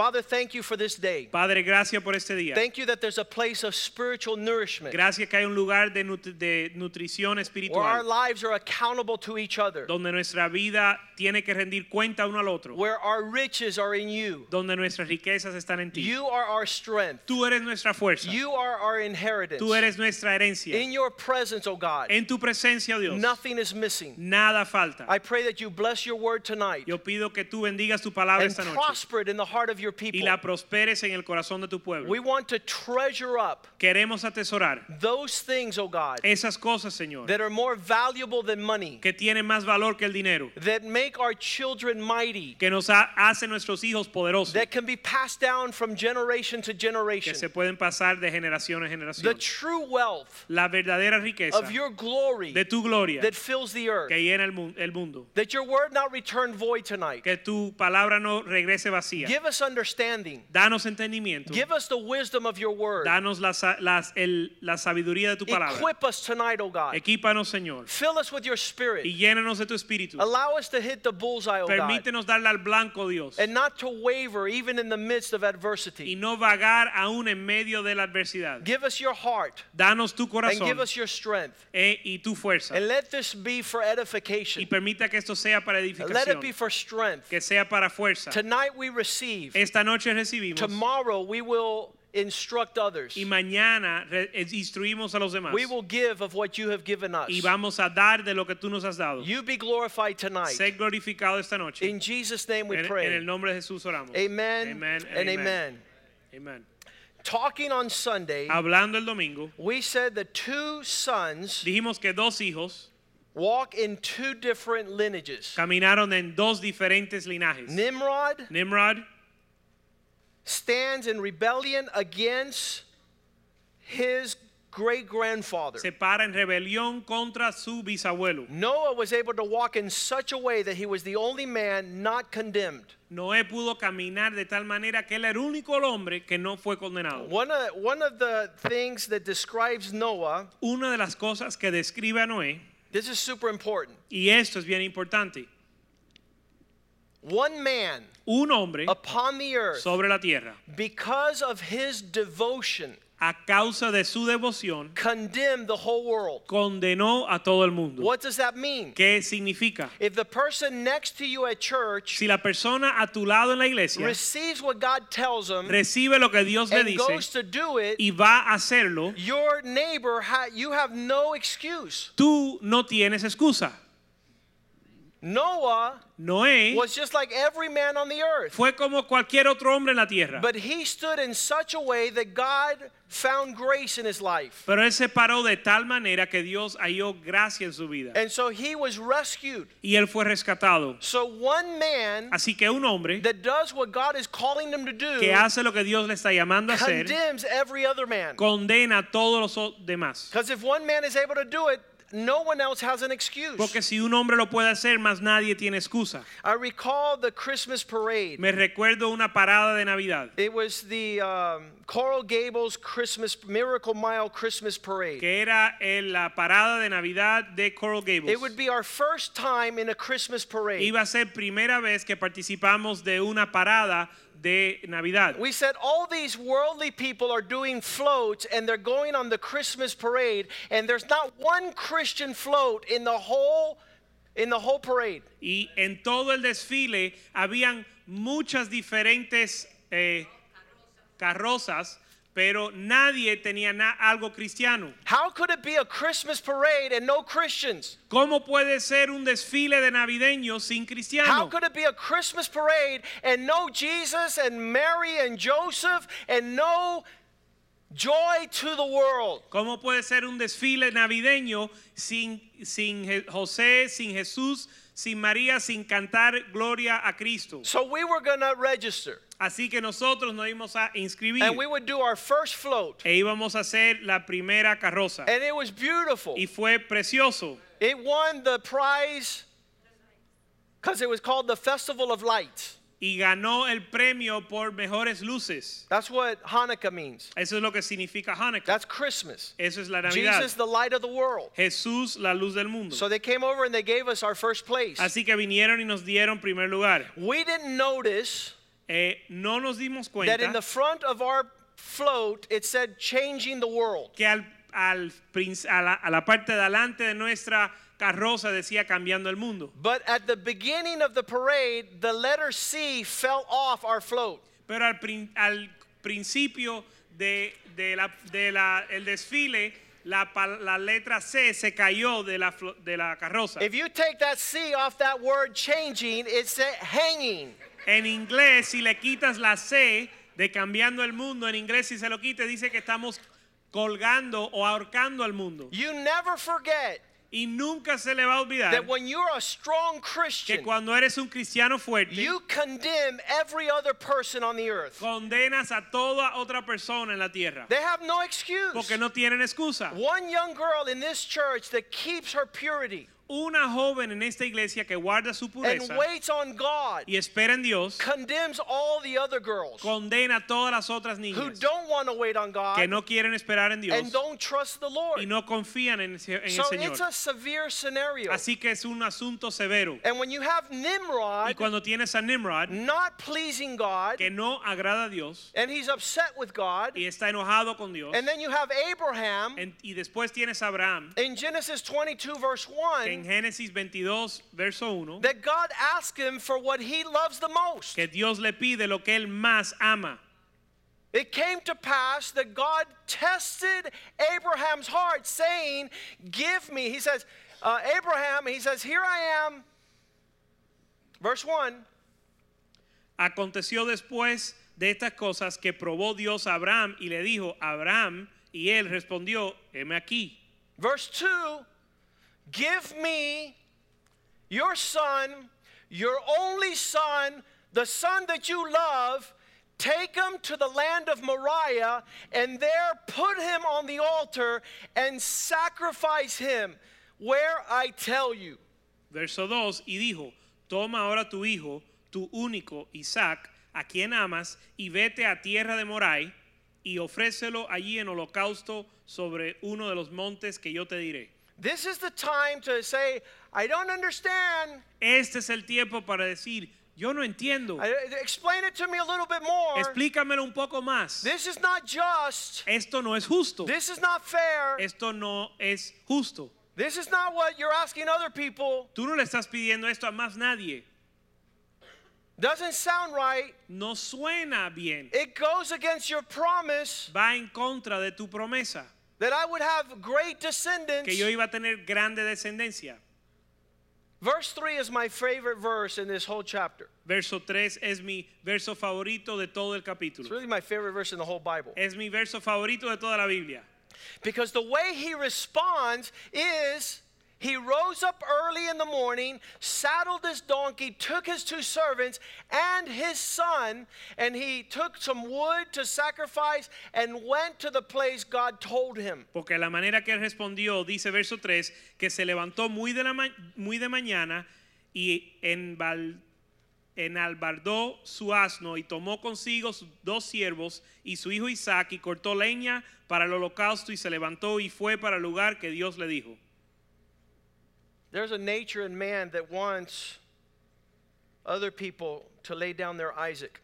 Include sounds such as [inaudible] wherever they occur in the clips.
Father, thank you for this day. Padre, gracias por este día. Thank you that there's a place of spiritual nourishment Gracias que hay un lugar de, nut- de nutrición where our lives are accountable to each other, donde nuestra vida tiene que rendir cuenta uno al otro, where our riches are in you. donde nuestras riquezas están en ti. You are our strength. Tú eres nuestra fuerza. You are our inheritance. Tú eres nuestra herencia. In your presence, oh God, En tu presencia, oh Dios, nothing is missing. nada falta. I pray that you bless your word tonight Yo pido que tú bendigas tu palabra and esta noche prosper it in the heart of your y people. la prosperes en el corazón de tu pueblo. We want to treasure up Queremos atesorar those things, oh God, esas cosas, Señor, that are more valuable than money, que tienen más valor que el dinero, that make our children mighty, que nos hacen nuestros hijos poderosos, that can be passed down from generation to que generation. se pueden pasar de generación en The true wealth La verdadera riqueza of your glory de tu gloria that fills the earth. que llena el mu- el mundo. That your word not return void tonight. Que tu palabra no regrese vacía. Give us understanding. Danos entendimiento. Give us the wisdom of your word. Danos la, las- el- la sabiduría de tu palabra. Equip us tonight, oh God. Equípanos, Señor. Fill us with your spirit. Y llénanos de tu espíritu. Allow us to hit the bullseye, oh God. Darle al blanco, Dios. And not to waver even in the midst of Y adversity. no vagar aún en medio de la adversidad. Give us your heart Danos tu and give us your strength. eh, y tu fuerza. And let this be for Y edification. permita que esto sea para Let it be for strength. Que sea para fuerza. Tonight we receive. Esta noche recibimos. Tomorrow we will instruct others. Y mañana eh, instruimos a los demás. We will give of what you have given us. Y vamos a dar de lo que tú nos has dado. You be glorified tonight. Sé glorificado esta noche. In Jesus' name we En, en pray. el nombre de Jesús oramos. Amen, Amen and amen. Amen. Talking on Sunday, Hablando el domingo, we said the two sons dijimos que dos hijos walk in two different lineages. caminaron en dos diferentes linajes. Nimrod Nimrod stands in rebellion against his great grandfather. se para en rebelión contra su bisabuelo. Noah was able to walk in such a way that he was the only man not condemned. Noé pudo caminar de tal manera que él era el único hombre que no fue condenado. One of, one of the things that describes Noah, Una de las cosas que describe a Noé, this is super important. y esto es bien importante, One man un hombre upon the earth, sobre la tierra, because of his devotion, a causa de su devoción, condemned the whole world. condenó a todo el mundo. What does that mean? ¿Qué significa? If the person next to you at church Si la persona a tu lado en la iglesia receives what God tells him recibe lo que Dios le and goes to do it, y va a hacerlo, your neighbor, ha- you have no excuse. tú no tienes excusa. Noah Noé was just like every man on the earth. fue como cualquier otro hombre en la tierra, But he stood in such a way that God found grace in his life. pero él se paró de tal manera que Dios halló gracia en su vida And so he was rescued. y él fue rescatado. So one man Así que un hombre that does what God is calling him to do que hace lo que Dios le está llamando a hacer condemns every other man. condena a todos los demás. Because if one man is able to do it, no one else has an excuse. Porque si un hombre lo puede hacer, más nadie tiene excusa. I recall the Christmas parade. Me recuerdo una parada de Navidad It was the um, Coral Gables Christmas Miracle Mile Christmas Parade. que era en la parada de Navidad de Coral Gables. It would be our first time in a Christmas parade. Iba a ser primera vez que participamos de una parada de Navidad. We said all these worldly people are doing floats and they're going on the Christmas parade and there's not one Christian float in the whole in the whole parade. Y en todo el desfile habían muchas diferentes eh, carrozas, pero nadie tenía na- algo cristiano. How could it be a Christmas parade and no Christians? ¿Cómo puede ser un desfile de navideños sin How cristianos? could it be a Christmas parade and no Jesus and Mary and Joseph and no Joy to the world. ¿Cómo puede ser un desfile navideño sin, sin José, sin Jesús, sin María, sin cantar gloria a Cristo? So we were going to register Así que nosotros nos íbamos a inscribir and we would do our first float. e íbamos a hacer la primera carroza. And it was beautiful. Y fue precioso. It won the prize because it was called the Festival of Lights. Y ganó el premio por mejores luces. That's what Hanukkah means. Eso es lo que significa Hanukkah. That's Christmas. Eso es la Navidad. Jesus, the light of the world. Jesús, la luz del mundo. So they came over and they gave us our first place. Así que vinieron y nos dieron primer lugar. We didn't notice Eh, no nos dimos that in cuenta the front of our float it said changing the world. que al, al a, la, a la parte de adelante de nuestra carroza decía cambiando el mundo. But at the beginning of the parade, the letter C fell off our float. Pero al, prin- al principio de, de la, de la- el desfile, la, la letra C se cayó de la, de la carroza. If you take that C off that word changing, it's hanging. En inglés, si le quitas la C de cambiando el mundo, en inglés si se lo quites, dice que estamos colgando o ahorcando al mundo. You never forget Y nunca se le va a olvidar that when you're a strong Christian, que cuando eres un cristiano fuerte, you condemn every other person on the earth. condenas a toda otra persona en la tierra. They have no excuse. Porque no tienen excusa. One young girl in this church that keeps her purity Una joven en esta iglesia que guarda su and pureza waits on God y espera en Dios, condemns all the other girls condena a todas las otras who niñas don't want to wait on que God no quieren esperar en Dios and don't trust the y Lord. no confían en, ese- en So el it's Señor. a severe scenario. Así que es un asunto severo. And when you have Y Nimrod cuando tienes a Nimrod, not pleasing God que no agrada a Dios and he's upset with God, y está enojado con Dios, and then you have Abraham en- y después tienes a Abraham, in Genesis 22, verse que en Génesis 22, verso 1, that God asked him for what he loves the most. que Dios le pide lo que él más ama. It came to pass that God tested Abraham's heart, saying, Give me. He says, uh, Abraham, he says, Here I am. Verse 1 Aconteció después de estas cosas que probó Dios a Abraham y le dijo, Abraham, y él respondió, heme aquí. Verse 2 Give me your son, your only son, the son that you love. Take him to the land of Moriah and there put him on the altar and sacrifice him where I tell you. Verso 2, y dijo, toma ahora tu hijo, tu único Isaac, a quien amas, y vete a tierra de Morai, y ofrécelo allí en holocausto sobre uno de los montes que yo te diré. This is the time to say, I don't understand. Este es el tiempo para decir, yo no entiendo. I- explain it to me a little bit more. Explícamelo un poco más. This is not just. Esto no es justo. This is not fair. Esto no es justo. This is not what you're asking other people. Tú no le estás pidiendo esto a más nadie. Doesn't sound right. No suena bien. It goes against your promise Va en contra de tu promesa. That I would have great descendants. Que yo iba a tener grande descendencia. Verse 3 is my favorite verse in this whole chapter. Verso 3 es mi verso favorito de todo el capítulo. It's really my favorite verse in the whole Bible. Es mi verso favorito de toda la Biblia. Because the way he responds is he rose up early in the morning, saddled his donkey, took his two servants and his son, and he took some wood to sacrifice and went to the place God told him. Porque la manera que respondió, dice verso 3, que se levantó muy de, la muy de mañana y enbal- enalbardó su asno y tomó consigo sus dos siervos y su hijo Isaac y cortó leña para el holocausto y se levantó y fue para el lugar que Dios le dijo. There's a nature in man that wants other people to lay down their Isaac.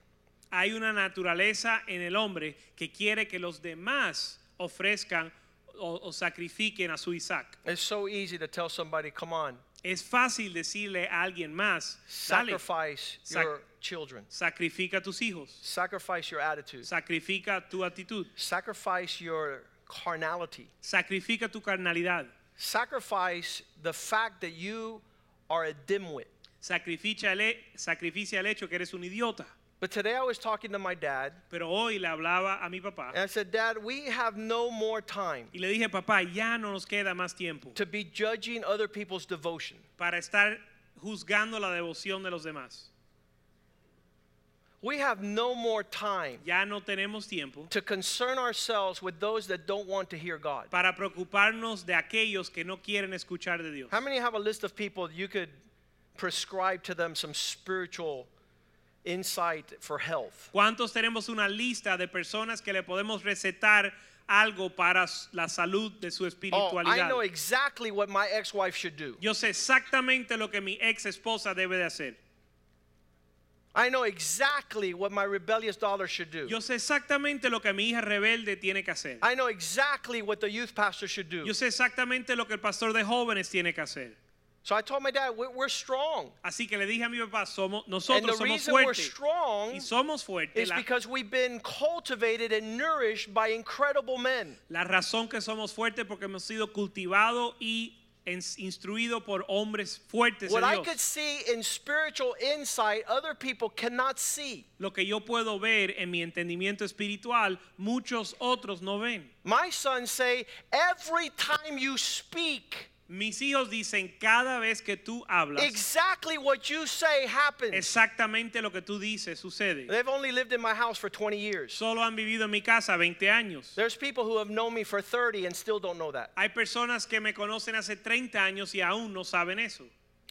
Hay una naturaleza en el hombre que quiere que los demás ofrezcan o, o sacrifiquen a su Isaac. It's so easy to tell somebody, come on, Es fácil decirle a alguien más, dale, sacrifice Sac- your children, sacrifica tus hijos, sacrifice your attitude, sacrifica tu actitud, sacrifice your carnality, sacrifica tu carnalidad, sacrifice the fact that you are a dimwit. sacrifica el, sacrificia el hecho que eres un idiota. But today I was talking to my dad, Pero hoy le hablaba a mi papá and I said, Dad, we have no more time y le dije, papá, ya no nos queda más tiempo to be judging other people's devotion. para estar juzgando la devoción de los demás. We have no more time Ya no tenemos tiempo to concern ourselves with those that don't want to hear God. para preocuparnos de aquellos que no quieren escuchar de Dios. How many have a list of people you could prescribe to them some spiritual insight for health? ¿Cuántos tenemos una lista de personas que le podemos recetar algo para la salud de su Oh, I know exactly what my ex-wife should do. Yo sé exactamente lo que mi ex esposa debe de hacer. I know exactly what my rebellious daughter should do. Yo sé exactamente lo que mi hija rebelde tiene que hacer. I know exactly what the youth pastor should do. Yo sé exactamente lo que el pastor de jóvenes tiene que hacer. So I told my dad, we're, we're strong. Así que le dije a mi papá, somos, nosotros And the somos reason we're strong Y somos fuertes. is La, because we've been cultivated and nourished by incredible men. la razón que somos fuertes porque hemos sido cultivados y instruidos por hombres fuertes What I could see in spiritual insight, other people cannot see. Lo que yo puedo ver en mi entendimiento espiritual, muchos otros no ven. My sons say, every time you speak, Mis hijos dicen cada vez que tú hablas, exactly what you say happens. exactamente lo que tú dices sucede. They've only lived in my house for 20 years. Solo han vivido en mi casa 20 años. There's people who have known me for 30 and still don't know that, Hay personas que me conocen hace 30 años y aún no saben eso.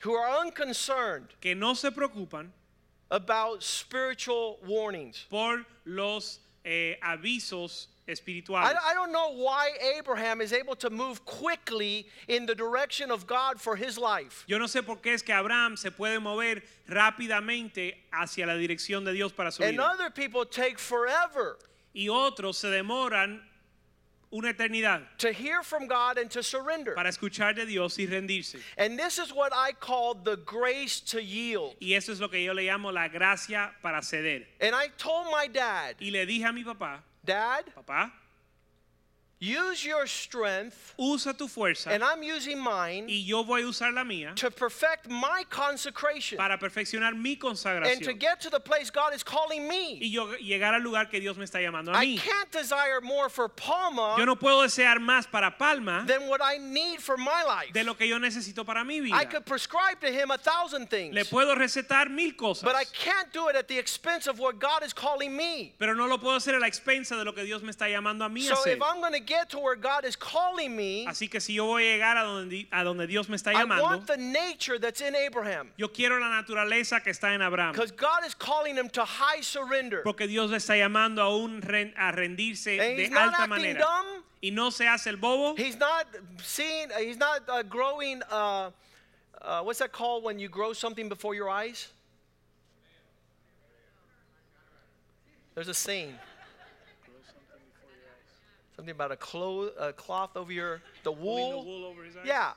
who are unconcerned Que no se preocupan about spiritual warnings. por los eh, avisos espirituales. I don't know why Abraham is able to move quickly in the direction of God for his life. Yo no sé por qué es que Abraham se puede mover rápidamente hacia la dirección de Dios para su And vida. other people take forever Y otros se demoran una eternidad to hear from God and to surrender. para escuchar de Dios y rendirse. And this is what I call the grace to yield. Y eso es lo que yo le llamo la gracia para ceder. And I told my dad, Y le dije a mi papá, Dad, papá, use your strength, usa tu fuerza and I'm using mine y yo voy a usar la mía to perfect my consecration para perfeccionar mi and to consagración get to the place God is calling me. y yo llegar al lugar que Dios me está llamando a I mí. can't desire more for Palma Yo no puedo desear más para Palma than what I need for my life. de lo que yo necesito para mi I vida. could prescribe to him a thousand things, Le puedo recetar mil cosas, but I can't do it at the expense of what God is calling me. pero no lo puedo hacer a la expensa de lo que Dios me está llamando a mí a So hacer. if I'm going to get to where God is calling me, Así que si yo voy a llegar a donde, a donde Dios me está I llamando, want the nature that's in Abraham. yo quiero la naturaleza que está en Abraham. Because God is calling him to high surrender. Porque Dios le está llamando a, un ren- a rendirse And de he's not alta acting manera. dumb. Y no se hace el bobo. He's not seeing, he's not uh, growing, uh, uh, what's that called when you grow something before your eyes? There's a saying. Something about a, clo- a cloth over your, the Pulling the wool. wool over his eyes. Yeah.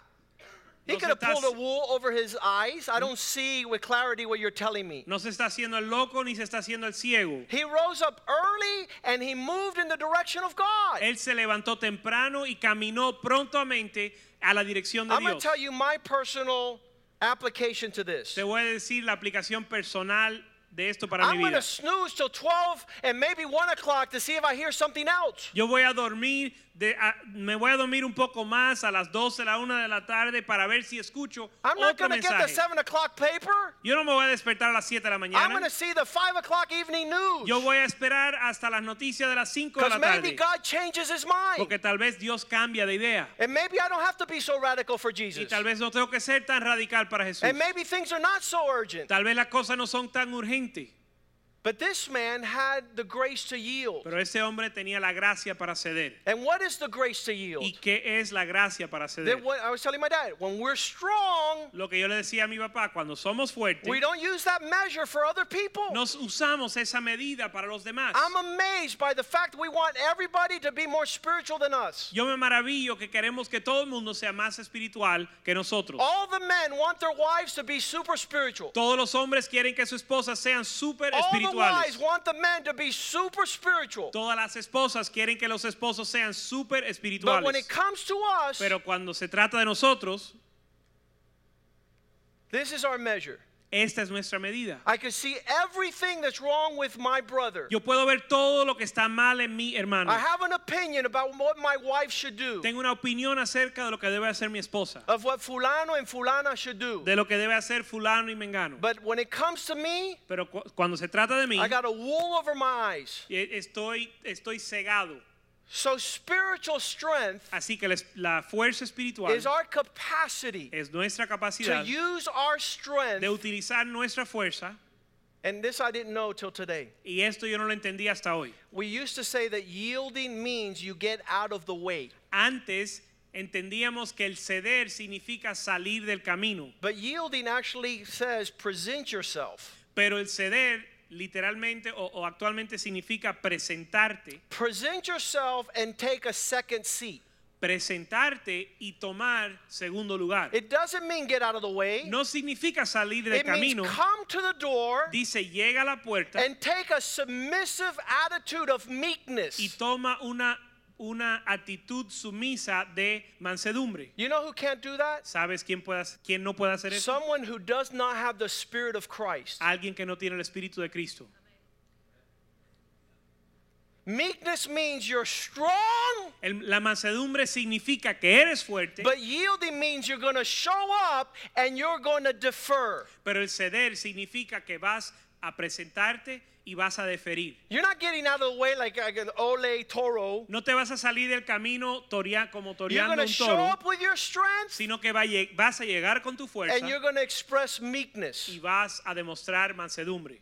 He could have pulled a wool over his eyes. I don't see with clarity what you're telling me. No se está haciendo el loco ni se está haciendo el ciego. He rose up early and he moved in the direction of God. Él se levantó temprano y caminó prontamente a la dirección de I'm going to tell you my personal application to this. Te voy a decir la aplicación personal de esto para I'm mi going vida. to snooze till 12 and maybe 1 o'clock to see if I hear something else. Yo voy a dormir, de- a- me voy a dormir un poco más a las 12, la 1 de la tarde para ver si escucho I'm not otro going to get the mensaje. 7 o'clock paper. Yo no me voy a despertar a las 7 de la I'm mañana. going to see the 5 o'clock evening news. Yo voy a esperar hasta las noticias de las 5 de la maybe tarde. God changes his mind. Porque tal vez Dios cambia de idea. And maybe I don't have to be so radical for Y Jesus. tal vez no tengo que ser tan radical para Jesús. And maybe things are not so urgent. Tal vez las cosas no son tan urgentes. gente but this man had the grace to yield. Pero ese hombre tenía la gracia para ceder. And what is the grace to yield? ¿Y qué es la gracia para ceder? What I was telling my dad, when we're strong, Lo que yo le decía a mi papá, cuando somos fuertes, we don't use that measure for other people. nos usamos esa medida para los demás. I'm amazed by the fact we want everybody to be more spiritual than us. Yo me maravillo que queremos que todo el mundo sea más espiritual que nosotros. All the men want their wives to be super spiritual. Todos los hombres quieren que sus esposas sean the wives espirituales. want the men to be super spiritual. Todas las esposas quieren que los esposos sean súper But when it espirituales. comes to us, Pero cuando se trata de nosotros, this is our measure. Esta es nuestra medida. I can see everything that's wrong with my brother. Yo puedo ver todo lo que está mal en mi hermano. I have an opinion about what my wife should do, Tengo una opinión acerca de lo que debe hacer mi esposa, of what fulano and fulana should do. de lo que debe hacer fulano y mengano. But when it comes to me, Pero cu- cuando se trata de mí, I got a wool over my eyes. e- estoy, estoy cegado. So spiritual strength Así que la fuerza espiritual is our capacity es nuestra to use our strength. de utilizar nuestra fuerza. And this I didn't know till today. Y esto yo no lo entendí hasta hoy. We used to say that yielding means you get out of the way. Antes entendíamos que el ceder significa salir del camino, But yielding actually says present yourself. pero el ceder literalmente o, o actualmente significa presentarte, Present yourself and take a second seat. presentarte y tomar segundo lugar. It doesn't mean get out of the way. No significa salir del it means camino. come to the door Dice, llega a la puerta and take a submissive attitude of meekness. y toma una, una actitud sumisa de mansedumbre. You know who can't do that? ¿Sabes quién, puede, quién no puede hacer eso? Someone who does not have the spirit of Christ. Alguien que no tiene el Espíritu de Cristo. Meekness means you're strong, El- la mansedumbre significa que eres fuerte, but yielding means you're going to show up and you're going to defer. pero el ceder significa que vas a presentarte y vas a deferir. You're not getting out of the way like, like an ole toro. No te vas a salir del camino torea- como You're toreando going to un show toro, up with your strength sino que va a vas a llegar con tu fuerza and you're going to express meekness. y vas a demostrar mansedumbre.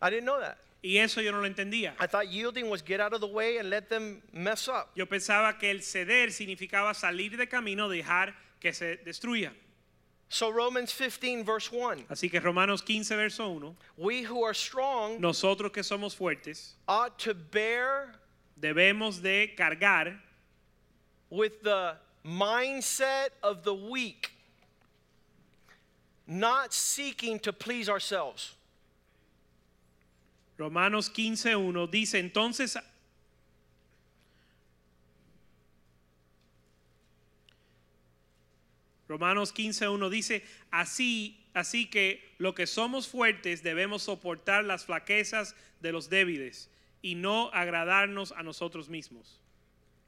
I didn't know that. Y eso yo no lo entendía. I thought yielding was get out of the way and let them mess up. Yo pensaba que el ceder significaba salir de camino, dejar que se destruya. So Romans 15 verse 1. Así que Romanos 15, verso 1, We who are strong nosotros que somos fuertes ought to bear debemos de cargar with the mindset of the weak, not seeking to please ourselves. Romanos 15.1 dice, entonces, Romanos 15.1 dice, así, así que lo que somos fuertes debemos soportar las flaquezas de los débiles y no agradarnos a nosotros mismos.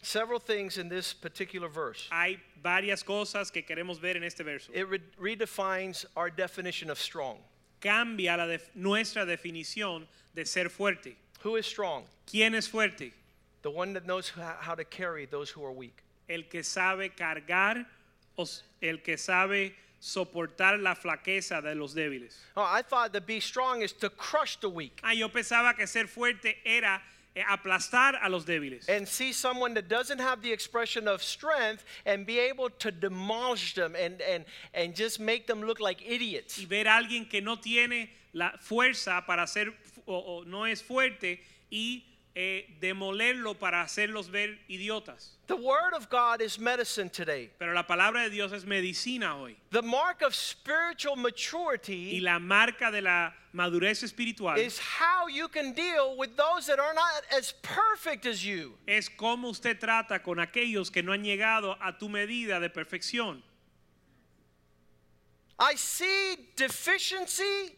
Several things in this particular verse. Hay varias cosas que queremos ver en este verso. It re- redefines our definition of strong. Cambia la def- nuestra definición de ser fuerte. Who is strong? ¿Quién es fuerte? The one that knows ho- how to carry those who are weak. el que sabe cargar el que sabe soportar la flaqueza de los débiles. Oh, I thought to be strong is to crush the weak Ah, yo pensaba que ser fuerte era eh, aplastar a los débiles and see someone that doesn't have the expression of strength and be able to demolish them and, and, and just make them look like idiots. y ver a alguien que no tiene la fuerza para ser o, o no es fuerte y eh, demolerlo para hacerlos ver idiotas. The Word of God is medicine today. Pero la palabra de Dios es medicina hoy. The mark of spiritual maturity Y la marca de la madurez espiritual is how you can deal with those that are not as perfect as you. es cómo usted trata con aquellos que no han llegado a tu medida de perfección. I see deficiency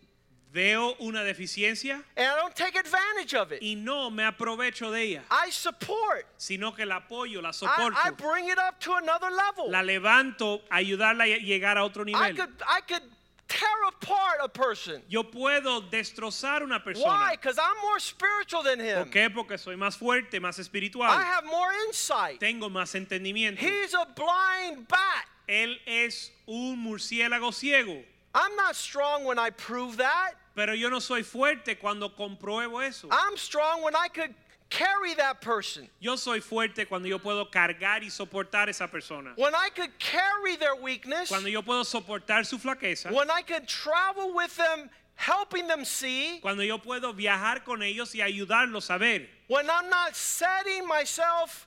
Veo una deficiencia and I don't take advantage of it. y no me aprovecho de ella, I support. sino que la apoyo, la soporto, I bring it up to another level. la levanto, a ayudarla a llegar a otro I nivel. could I could tear apart a person. Yo puedo destrozar una Why? persona. Because I'm more spiritual than him. ¿Por qué? Porque soy más fuerte, más espiritual. I have more insight. Tengo más entendimiento. He's a blind bat. Él es un murciélago ciego. I'm not strong when I prove that. Pero yo no soy fuerte cuando compruebo eso. I'm strong when I could carry that person. Yo soy fuerte cuando yo puedo cargar y soportar esa persona. When I could carry their weakness. Cuando yo puedo soportar su flaqueza. When I could travel with them, helping them see. Cuando yo puedo viajar con ellos y ayudarlos a ver. When I'm not setting myself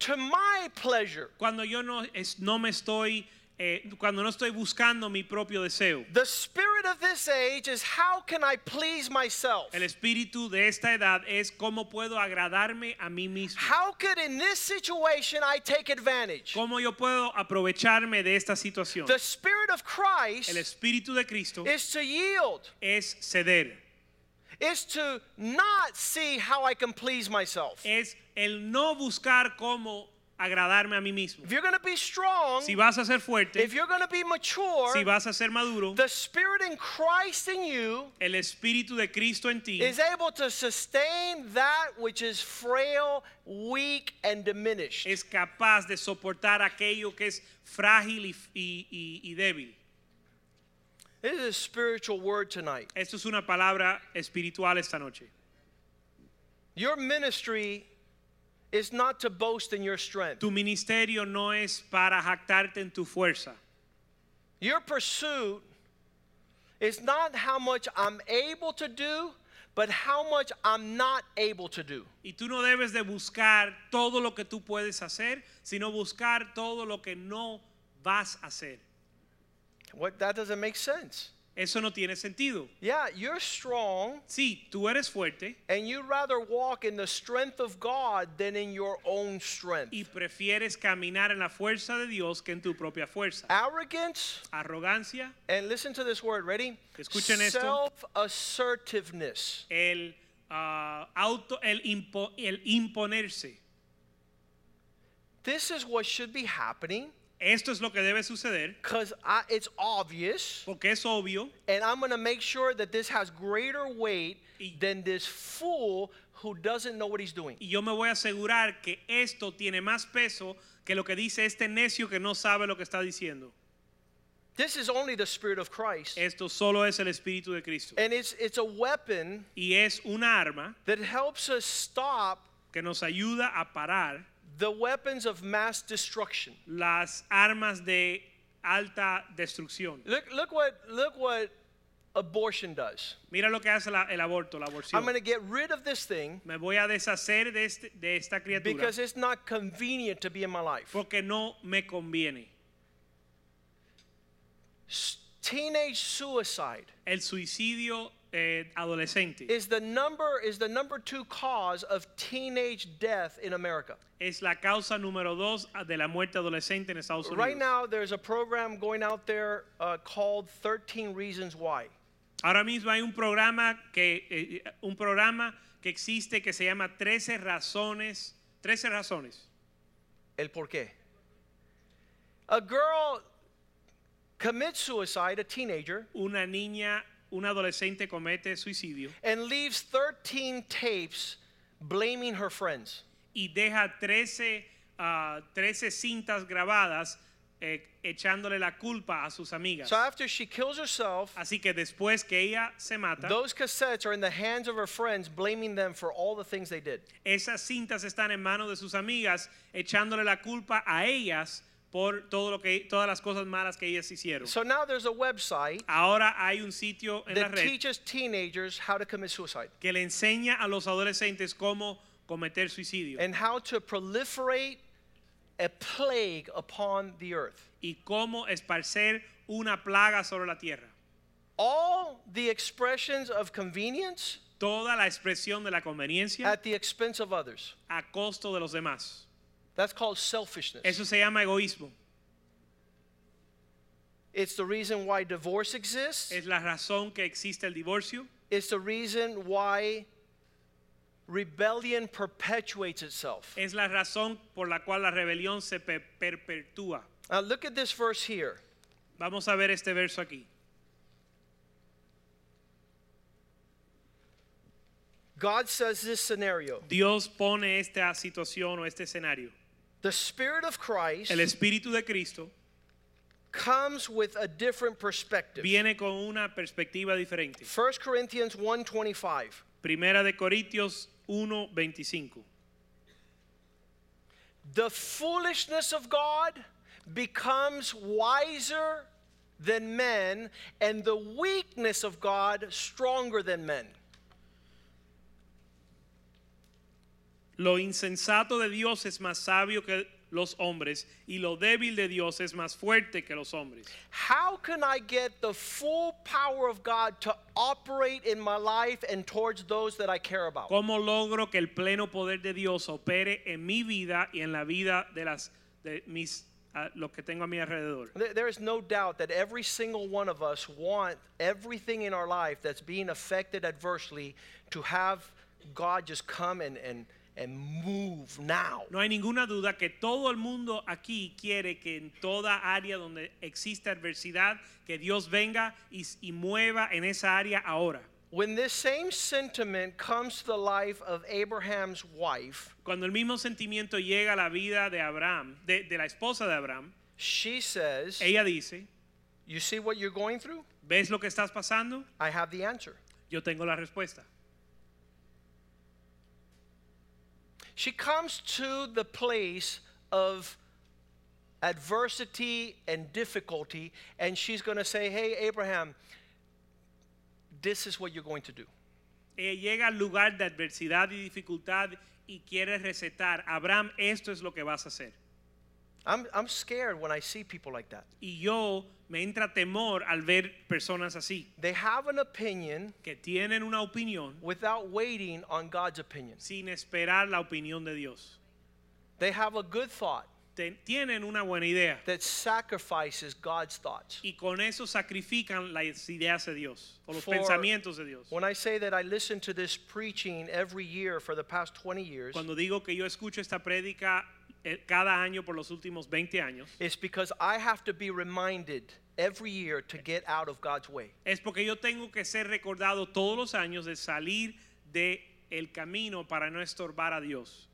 to my pleasure. Cuando yo no, es- no me estoy, eh, cuando no estoy buscando mi propio deseo. The spirit of this age is how can I please myself? El espíritu de esta edad es cómo puedo agradarme a mí mismo. How could in this situation I take advantage? Cómo yo puedo aprovecharme de esta situación. The Spirit of Christ El espíritu de Cristo is to yield, es ceder. is to not see how I can please myself. Es el no buscar cómo agradarme a mí mismo. If you're going to be strong, Si vas a ser fuerte, if you're going to be mature, si vas a ser maduro, the Spirit in Christ in you el espíritu de Cristo en ti is able to sustain that which is frail, weak, and diminished. es capaz de soportar aquello que es frágil y, y- y- débil. This is a spiritual word tonight. Esto es una palabra espiritual esta noche. Your ministry is not to boast in your strength. Tu ministerio no es para jactarte en tu fuerza. Your pursuit is not how much I'm able to do, but how much I'm not able to do. Y tú no debes de buscar todo lo que tú puedes hacer, sino buscar todo lo que no vas a hacer. What that doesn't make sense. Eso no tiene sentido. Yeah, you're strong Sí, tú eres fuerte and you'd rather walk in the strength of God than in your own strength. y prefieres caminar en la fuerza de Dios que en tu propia fuerza. Arrogance, Arrogancia, and listen to this word, ready? Escuchen esto. Self assertiveness. el ah, auto, el, impo- el imponerse. This is what should be happening Esto es lo que debe suceder because it's obvious, porque es obvio and I'm going to make sure that this has greater weight Y- than this fool who doesn't know what he's doing. y yo me voy a asegurar que esto tiene más peso que lo que dice este necio que no sabe lo que está diciendo. This is only the Spirit of Christ. Esto solo es el Espíritu de Cristo. And it's, it's a weapon Y es una arma that helps us stop que nos ayuda a parar the weapons of mass destruction. las armas de alta destrucción. Look, look, what, look what abortion does. Mira lo que hace la- el aborto, la I'm going to get rid of this thing Me voy a deshacer de, este- de esta criatura because it's not convenient to be in my life. porque no me conviene. S- Teenage suicide El suicidio eh, adolescente is the number is the number two cause of teenage death in America. es la causa número dos de la muerte adolescente en Estados Unidos. Right now, there's a program going out there uh, called 13 Reasons Why. Ahora mismo hay un programa que eh, un programa que existe que se llama 13 razones, 13 razones. El por qué. A girl commits suicide, a teenager, Una niña, un adolescente comete suicidio and leaves 13 tapes blaming her friends. y deja 13, ah, 13 cintas grabadas eh, echándole la culpa a sus amigas. So after she kills herself, Así que después que ella se mata, those cassettes are in the hands of her friends, blaming them for all the things they did. esas cintas están en manos de sus amigas echándole la culpa a ellas por todo lo que todas las cosas malas que ellas hicieron. So now there's a website Ahora hay un sitio en la that red teaches teenagers how to commit suicide que le enseña a los adolescentes cómo cometer suicidio and how to proliferate a plague upon the earth. y cómo esparcer una plaga sobre la tierra. All the expressions of convenience Toda la expresión de la conveniencia at the expense of others. a costo de los demás. That's called selfishness. Eso se llama egoísmo. It's the reason why divorce exists. Es la razón que existe el divorcio. It's the reason why rebellion perpetuates itself. Es la razón por la cual la rebelión se pe- perpetúa. Now look at this verse here. Vamos a ver este verso aquí. God says this scenario. Dios pone esta situación o este escenario. The Spirit of Christ El Espíritu de Cristo comes with a different perspective. viene con una perspectiva diferente. 1 Corinthians 1:25. Primera de Corintios 1:25. The foolishness of God becomes wiser than men, and the weakness of God stronger than men. Lo insensato de Dios es más sabio que los hombres y lo débil de Dios es más fuerte que los hombres. How can I get the full power of God to operate in my life and towards those that I care about? ¿Cómo logro que el pleno poder de Dios opere en mi vida y en la vida de las de mis a los que tengo a mi alrededor? There- There is no doubt that every single one of us want everything in our life that's being affected adversely to have God just come and, and, and move now. No hay ninguna duda que todo el mundo aquí quiere que en toda área donde existe adversidad, que Dios venga y, y mueva en esa área ahora. When this same sentiment comes to the life of Abraham's wife, Cuando el mismo sentimiento llega a la vida de Abraham, de, de la esposa de Abraham, she says, ella dice, You see what you're going through? ¿ves lo que estás pasando? I have the answer. Yo tengo la respuesta. She comes to the place of adversity and difficulty, and she's going to say, Hey, Abraham, this is what you're going to do. Ella llega al lugar de adversidad y dificultad y quiere recetar, Abraham, esto es lo que vas a hacer. I'm, I'm scared when I see people like that. Y yo me entra temor al ver personas así, They have an opinion que tienen una opinión without waiting on God's opinion. sin esperar la opinión de Dios. They have a good thought tienen una buena idea that sacrifices God's thoughts. y con eso sacrifican las ideas de Dios o los For- pensamientos de Dios. When I say that I listen to this preaching every year for the past 20 years, Cuando digo que yo escucho esta prédica eh, cada año por los últimos 20 años, it's because I have to be reminded every year to get out of God's way. es porque yo tengo que ser recordado todos los años de salir de el camino para no estorbar a Dios.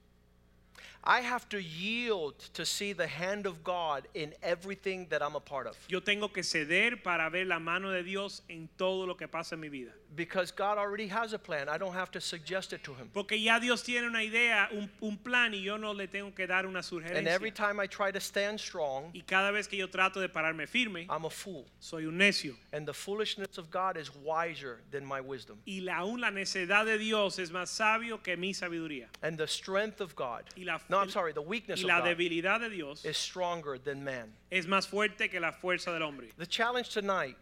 I have to yield to see the hand of God in everything that I'm a part of. Yo tengo que ceder para ver la mano de Dios en todo lo que pasa en mi vida. Because God already has a plan. I don't have to suggest it to Him. Porque ya Dios tiene una idea, un, un plan y yo no le tengo que dar una sugerencia. And every time I try to stand strong, Y cada vez que yo trato de pararme firme, I'm a fool. soy un necio. And the foolishness of God is wiser than my wisdom. Y la, aún la necedad de Dios es más sabio que mi sabiduría. And the strength of God, Y la, no, I'm sorry, the weakness y of la God debilidad de Dios is stronger than man. es más fuerte que la fuerza del hombre. The challenge tonight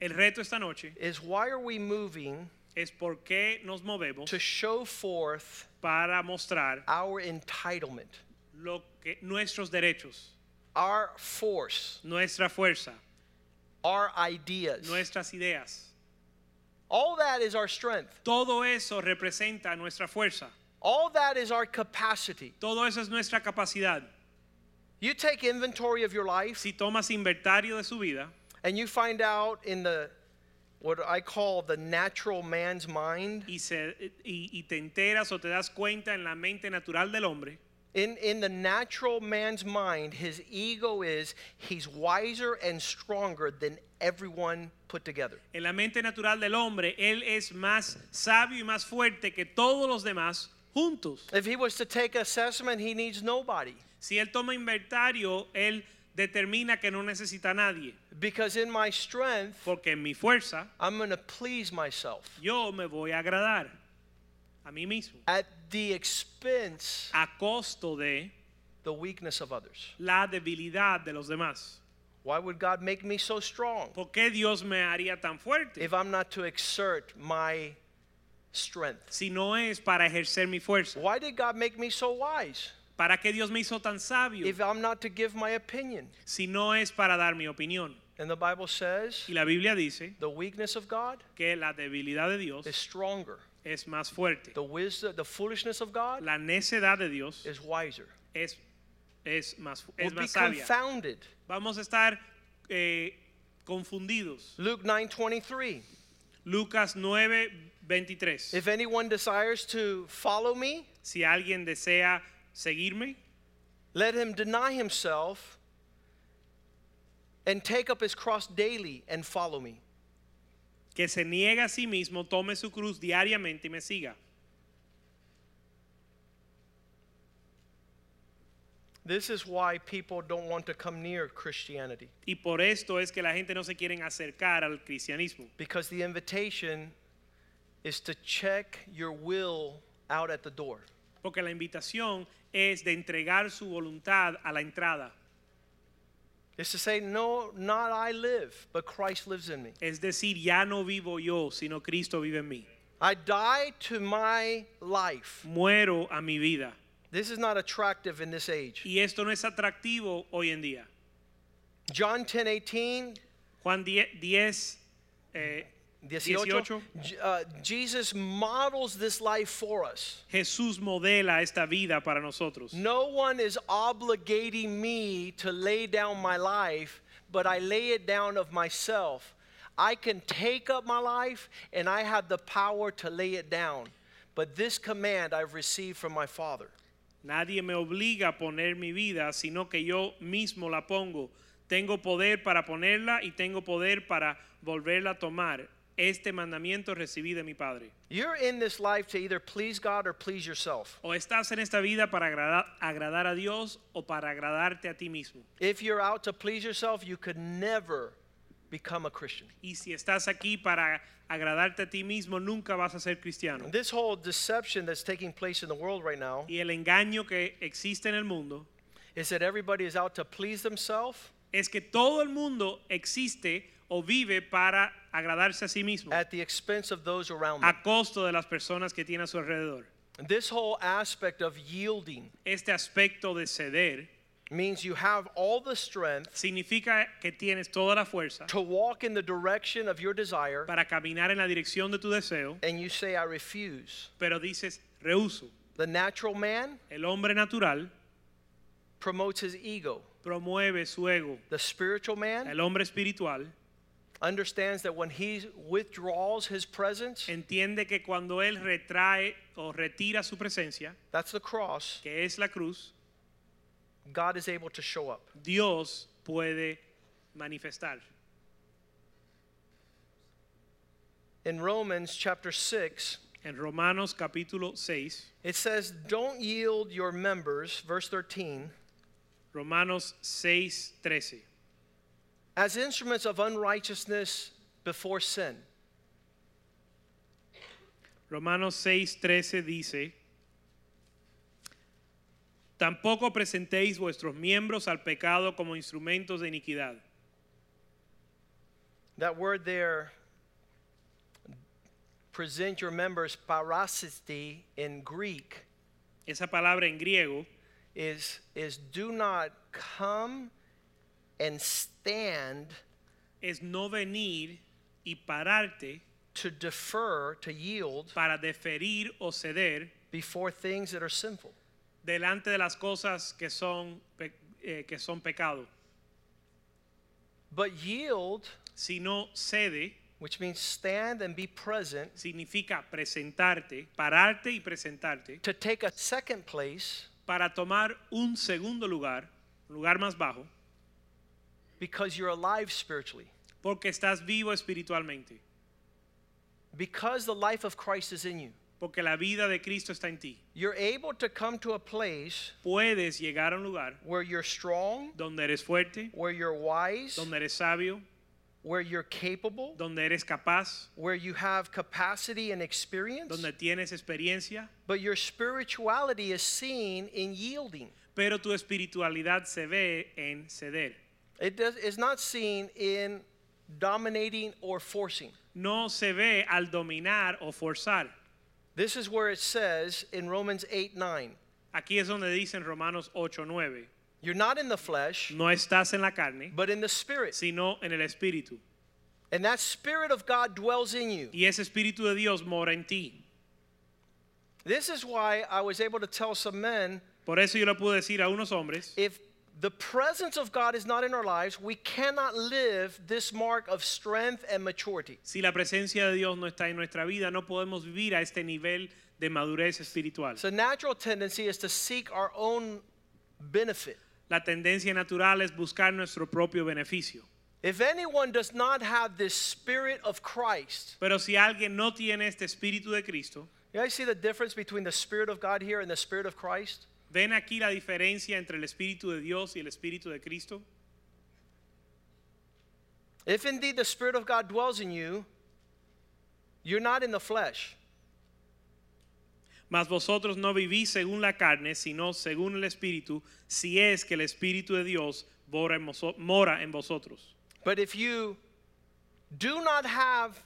El reto esta noche is why are we moving es por qué nos movemos to show forth para mostrar our entitlement, lo que, nuestros derechos, our force, nuestra fuerza, our ideas? nuestras ideas. All that is our strength. Todo eso representa nuestra fuerza. All that is our capacity. Todo eso es nuestra capacidad. You take inventory of your life Si tomas inventario de su vida and you find out in the what I call the natural man's mind, y, se- y- y te enteras o te das cuenta en la mente natural del hombre, in, in the natural man's mind, his ego is he's wiser and stronger than everyone put together. en la mente natural del hombre, él es más sabio y más fuerte que todos los demás juntos. If he was to take assessment, he needs nobody. Si él toma inventario, él determina que no necesita a nadie, Because in my strength, porque en mi fuerza I'm going to please myself yo me voy a agradar a mí mismo at the expense a costo de the weakness of others. la debilidad de los demás. Why would God make me so strong ¿Por qué Dios me haría tan fuerte if I'm not to exert my strength? si no es para ejercer mi fuerza? Why did God make me so wise ¿Para qué Dios me hizo tan sabio if I'm not to give my opinion? si no es para dar mi opinión? And the Bible says Y la Biblia dice the weakness of God que la debilidad de Dios is stronger. es más fuerte. The wisdom, the foolishness of God La necedad de Dios is wiser. es, es más, es be más sabia. confounded. Vamos a estar eh, confundidos. Luke 9:23. Lucas 9, 23. If anyone desires to follow me, Si alguien desea seguirme, let him deny himself and take up his cross daily and follow me. que se niegue a sí mismo, tome su cruz diariamente y me siga. This is why people don't want to come near Christianity Y por esto es que la gente no se quieren acercar al cristianismo. because the invitation is to check your will out at the door. Porque la invitación es de entregar su voluntad a la entrada. It's to say, No, not I live, but Christ lives in me. Es decir, ya no vivo yo, sino Cristo vive en mí. I die to my life. Muero a mi vida. This is not attractive in this age. Y esto no es atractivo hoy en día. John 10:18. Juan 10, 10, eh, 18, 18. Uh, Jesus models this life for us. Jesús modela esta vida para nosotros. No one is obligating me to lay down my life, but I lay it down of myself. I can take up my life and I have the power to lay it down. But this command I've received from my Father. Nadie me obliga a poner mi vida, sino que yo mismo la pongo. Tengo poder para ponerla y tengo poder para volverla a tomar. Este mandamiento recibí de mi Padre. You're in this life to either please God or please yourself. O estás en esta vida para agrada- agradar a Dios o para agradarte a ti mismo. If you're out to please yourself, you could never become a Christian. Y si estás aquí para agradarte a ti mismo, nunca vas a ser cristiano. This whole deception that's taking place in the world right now Y el engaño que existe en el mundo is that everybody is out to please themselves es que todo el mundo existe o vive para agradarse a sí mismo at the expense of those around them. a costo de las personas que tiene a su alrededor. This whole aspect of yielding Este aspecto de ceder means you have all the strength significa que tienes toda la fuerza to walk in the direction of your desire, para caminar en la dirección de tu deseo, and you say, I refuse. pero dices, rehuso. The natural man El hombre natural promotes his ego. promueve su ego. The spiritual man El hombre espiritual understands that when he withdraws his presence, entiende que cuando él retrae o retira su presencia, that's the cross, que es la cruz, God is able to show up. Dios puede manifestar. In Romans chapter 6, En Romanos capítulo 6, it says, Don't yield your members, verse 13, Romanos 6, 13. As instruments of unrighteousness before sin. Romanos 6, 13 dice, Tampoco presentéis vuestros miembros al pecado como instrumentos de iniquidad. That word there, present your members, parasity in Greek, Esa palabra en griego is, is do not come and stand es no venir y pararte to defer, to yield para deferir o ceder before things that are sinful. delante de las cosas que son, eh, que son pecado, But yield, sino cede which means stand and be present, significa presentarte, pararte y presentarte to take a second place para tomar un segundo lugar, un lugar más bajo, because you're alive spiritually. porque estás vivo espiritualmente, Because the life of Christ is in you. porque la vida de Cristo está en ti. You're able to come to a place Puedes llegar a un lugar where you're strong, donde eres fuerte, where you're wise, donde eres sabio, where you're capable, donde eres capaz, where you have capacity and experience, donde tienes experiencia, but your spirituality is seen in yielding. pero tu espiritualidad se ve en ceder. It does, it's not seen in dominating or forcing. No se ve al dominar o forzar. This is where it says in Romans 8 9, Aquí es donde dice en Romanos 8, 9, you're not in the flesh, no estás en la carne, but in the spirit. sino en el espíritu. And that spirit of God dwells in you. Y ese espíritu de Dios mora en ti. This is why I was able to tell some men Por eso yo le puedo decir a unos hombres, if the presence of God is not in our lives, we cannot live this mark of strength and maturity. si la presencia de Dios no está en nuestra vida, no podemos vivir a este nivel de madurez espiritual. So, natural tendency is to seek our own benefit. La tendencia natural es buscar nuestro propio beneficio. If anyone does not have this spirit of Christ, Pero si alguien no tiene este espíritu de Cristo, you guys see the difference between the spirit of God here and the spirit of Christ? ¿Ven aquí la diferencia entre el espíritu de Dios y el espíritu de Cristo? If indeed the spirit of God dwells in you, you're not in the flesh. Mas vosotros no vivís según la carne, sino según el Espíritu, si es que el Espíritu de Dios mora en, vosotros. But if you do not have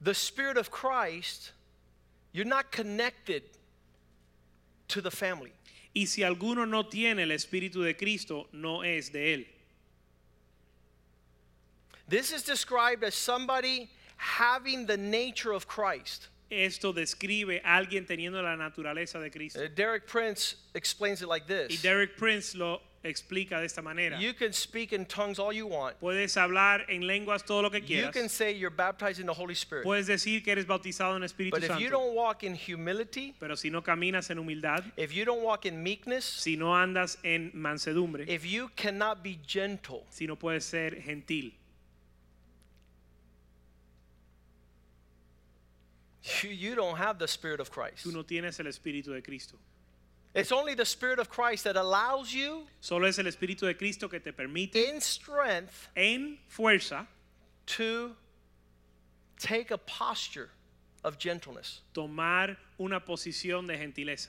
the Spirit of Christ, you're not connected to the family. Y si alguno no tiene el Espíritu de Cristo, no es de él. This is described as somebody having the nature of Christ. Esto describe a alguien teniendo la naturaleza de Cristo. Uh, Derek Prince explains it like Y this Derek Prince lo explica de esta manera. You can speak in tongues all you want, Puedes hablar en lenguas todo lo que you quieras. can say you're baptized in the Holy Spirit. Puedes decir que eres bautizado en el Espíritu But if you Santo. don't walk in humility, Pero si no caminas en humildad, if you don't walk in meekness, si no andas en mansedumbre, if you cannot be gentle, si no puedes ser gentil, [laughs] you, you don't have the Spirit of Christ. tú no tienes el Espíritu de Cristo. It's only the Spirit of Christ that allows you Solo es el Espíritu de Cristo que te permite in strength en fuerza to take a posture of gentleness, tomar una posición de gentileza,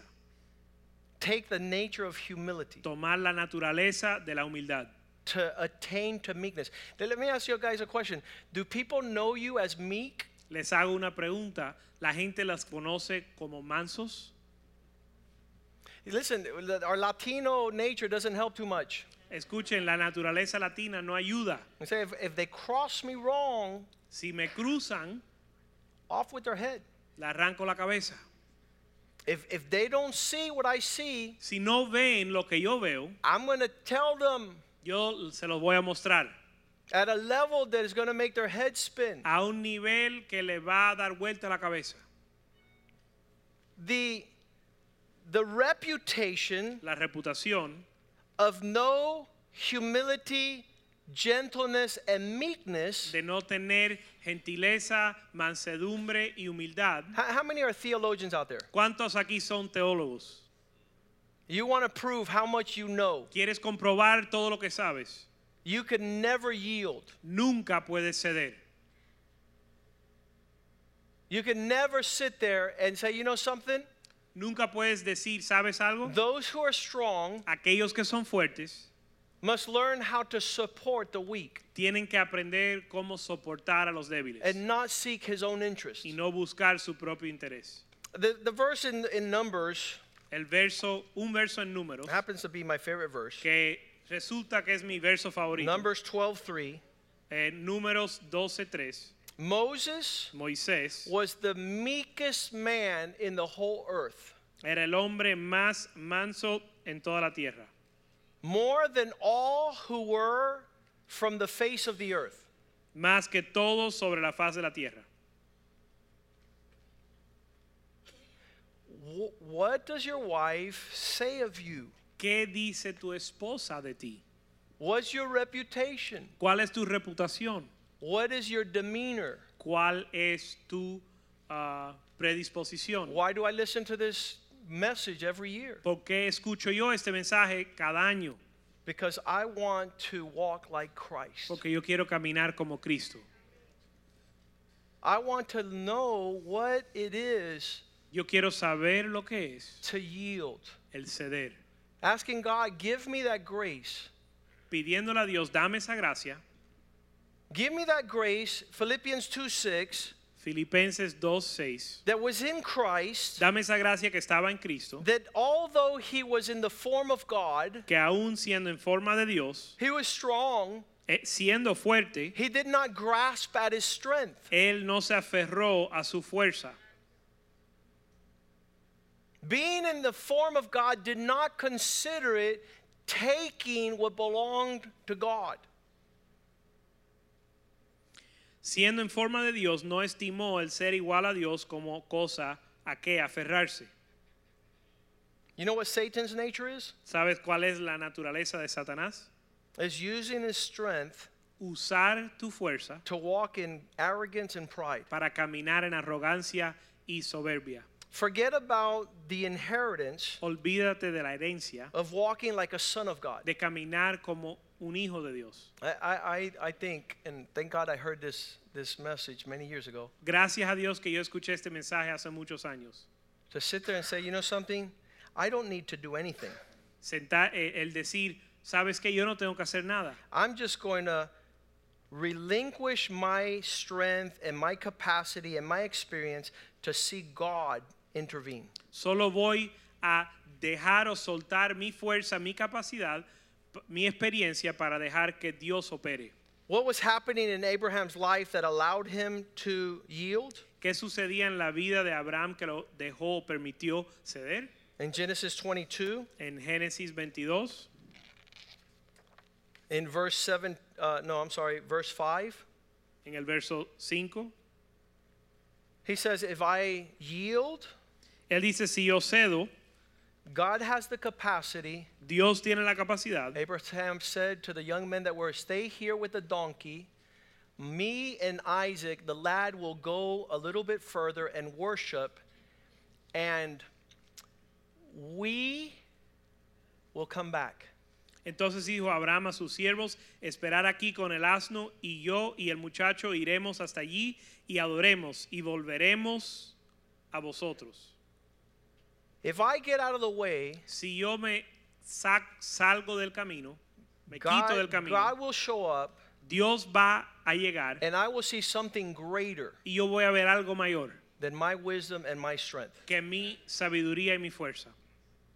take the nature of humility, tomar la naturaleza de la humildad. to attain to meekness. Then Let me ask you guys a question. Do people know you as meek? Les hago una pregunta. ¿La gente las conoce como mansos? Listen, our Latino nature doesn't help too much. Escuchen, la naturaleza latina no ayuda. Say if, if they cross me wrong, Si me cruzan, off with their head. le arranco la cabeza. If, if they don't see what I see, Si no ven lo que yo veo, I'm going to tell them yo se los voy a mostrar at a level that is going to make their head spin. a un nivel que le va a dar vuelta la cabeza. The, the reputation La reputación of no humility, gentleness, and meekness. de no tener gentileza, mansedumbre y humildad. How, how many are theologians out there? ¿Cuántos aquí son teólogos? You want to prove how much you know. ¿Quieres comprobar todo lo que sabes? You can never yield. Nunca puedes ceder. You can never sit there and say, you know something? Nunca puedes decir, ¿sabes algo? Those who are strong Aquellos que son fuertes must learn how to support the weak tienen que aprender cómo soportar a los débiles and not seek his own interest. y no buscar su propio interés. The, the verse in, in Numbers El verso, un verso en números, happens to be my favorite verse. que resulta que es mi verso favorito. Numbers 12:3. En números 12:3, Moses Moisés was the meekest man in the whole earth, era el hombre más manso en toda la tierra, more than all who were from the face of the earth. más que todos sobre la faz de la tierra. What does your wife say of you? ¿Qué dice tu esposa de ti? What's your reputation? ¿Cuál es tu reputación? What is your demeanor? ¿Cuál es tu ah, predisposición? Why do I listen to this message every year? ¿Por qué escucho yo este mensaje cada año? Because I want to walk like Christ. Porque yo quiero caminar como Cristo. I want to know what it is Yo quiero saber lo que es to yield. el ceder. Asking God, give me that grace. Pidiéndole a Dios, dame esa gracia. Give me that grace, Philippians 2 6, Filipenses 2:6. that was in Christ, Dame esa gracia que estaba en Cristo, that although he was in the form of God, que aún siendo en forma de Dios, he was strong, eh, siendo fuerte, he did not grasp at his strength. él no se aferró a su fuerza. Being in the form of God did not consider it taking what belonged to God. Siendo en forma de Dios, no estimó el ser igual a Dios como cosa a que aferrarse. You know what Satan's nature is? ¿Sabes cuál es la naturaleza de Satanás? Is using his strength Usar tu fuerza to walk in arrogance and pride. para caminar en arrogancia y soberbia. Forget about the inheritance Olvídate de la herencia of walking like a son of God. de caminar como un hijo de Dios. I, I, I think, and thank God I heard this, this message many years ago. Gracias a Dios que yo escuché este mensaje hace muchos años. To sit there and say, you know something? I don't need to do anything. Sentar, eh, el decir, sabes que yo no tengo que hacer nada. I'm just going to relinquish my strength and my capacity and my experience to see God intervene. Solo voy a dejar o soltar mi fuerza, mi capacidad, mi experiencia para dejar que Dios opere. What was happening in Abraham's life that allowed him to yield? ¿Qué sucedía en la vida de Abraham que lo dejó o permitió ceder? In Genesis 22, En Génesis 22, in verse 7, uh, no, I'm sorry, verse 5, en el verso 5, he says, If I yield, él dice, si yo cedo, God has the capacity. Dios tiene la capacidad. Abraham said to the young men that were, Stay here with the donkey. Me and Isaac, the lad, will go a little bit further and worship, and we will come back. Entonces dijo Abraham a sus siervos, esperar aquí con el asno y yo y el muchacho iremos hasta allí y adoremos y volveremos a vosotros. If I get out of the way, Si yo me sac- salgo del camino, me quito del camino, God will show up, Dios va a llegar and I will see something greater y yo voy a ver algo mayor than my wisdom and my strength. que mi sabiduría y mi fuerza.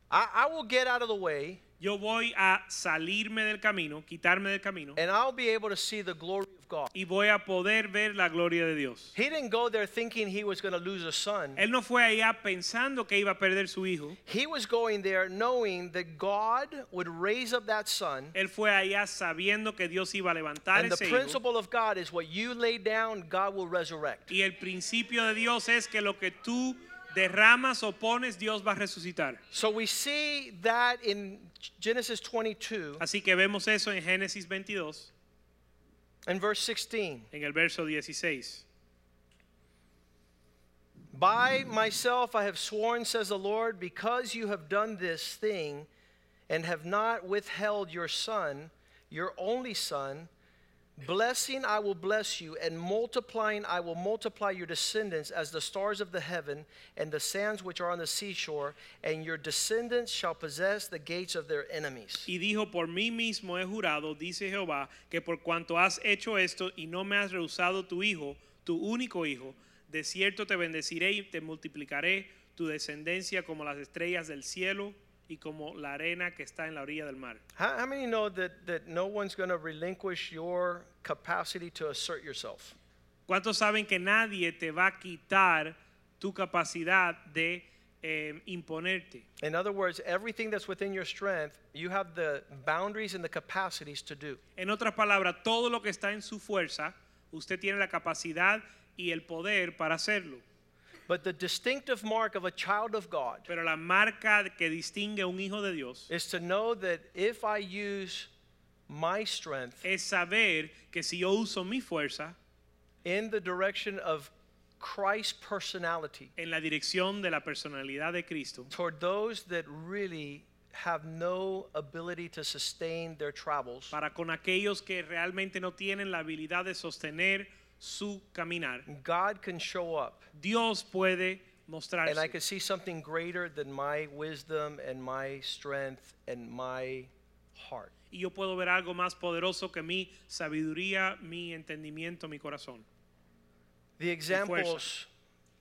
I, I will get out of the way, Yo voy a salirme del camino, quitarme del camino and I'll be able to see the glory of God. y voy a poder ver la gloria de Dios. He didn't go there thinking he was going to lose a son. Él no fue allá pensando que iba a perder su hijo. He was going there knowing that God would raise up that son. Él fue allá sabiendo que Dios iba a levantar And the ese hijo. principle of God is what you lay down, God will resurrect. Y el principio de Dios es que lo que tú derramas o pones, Dios va a resucitar. So we see that in Genesis 22 Así que vemos eso en Génesis 22, In verse 16. en el verso 16. By myself I have sworn, says the Lord, because you have done this thing and have not withheld your son, your only son, blessing I will bless you, and multiplying I will multiply your descendants as the stars of the heaven and the sands which are on the seashore, and your descendants shall possess the gates of their enemies. Y dijo, por mí mismo he jurado, dice Jehová, que por cuanto has hecho esto y no me has rehusado tu hijo, tu único hijo, de cierto te bendeciré y te multiplicaré tu descendencia como las estrellas del cielo y como la arena que está en la orilla del mar. How, how many know that, that no one's going to relinquish your capacity to assert yourself? ¿Cuántos saben que nadie te va a quitar tu capacidad de eh, imponerte? In other words, everything that's within your strength, you have the boundaries and the capacities to do. En otras palabras, todo lo que está en su fuerza, usted tiene la capacidad y el poder para hacerlo. But the distinctive mark of a child of God Pero la marca que distingue a un hijo de Dios is to know that if I use my strength es saber que si yo uso mi fuerza in the direction of Christ's personality en la dirección de la personalidad de Cristo, toward those that really have no ability to sustain their travels, para con aquellos que realmente no tienen la habilidad de sostener su caminar, God can show up. Dios puede mostrarse. And I can see something greater than my wisdom and my strength and my heart. Y yo puedo ver algo más poderoso que mi sabiduría, mi entendimiento, mi corazón. The examples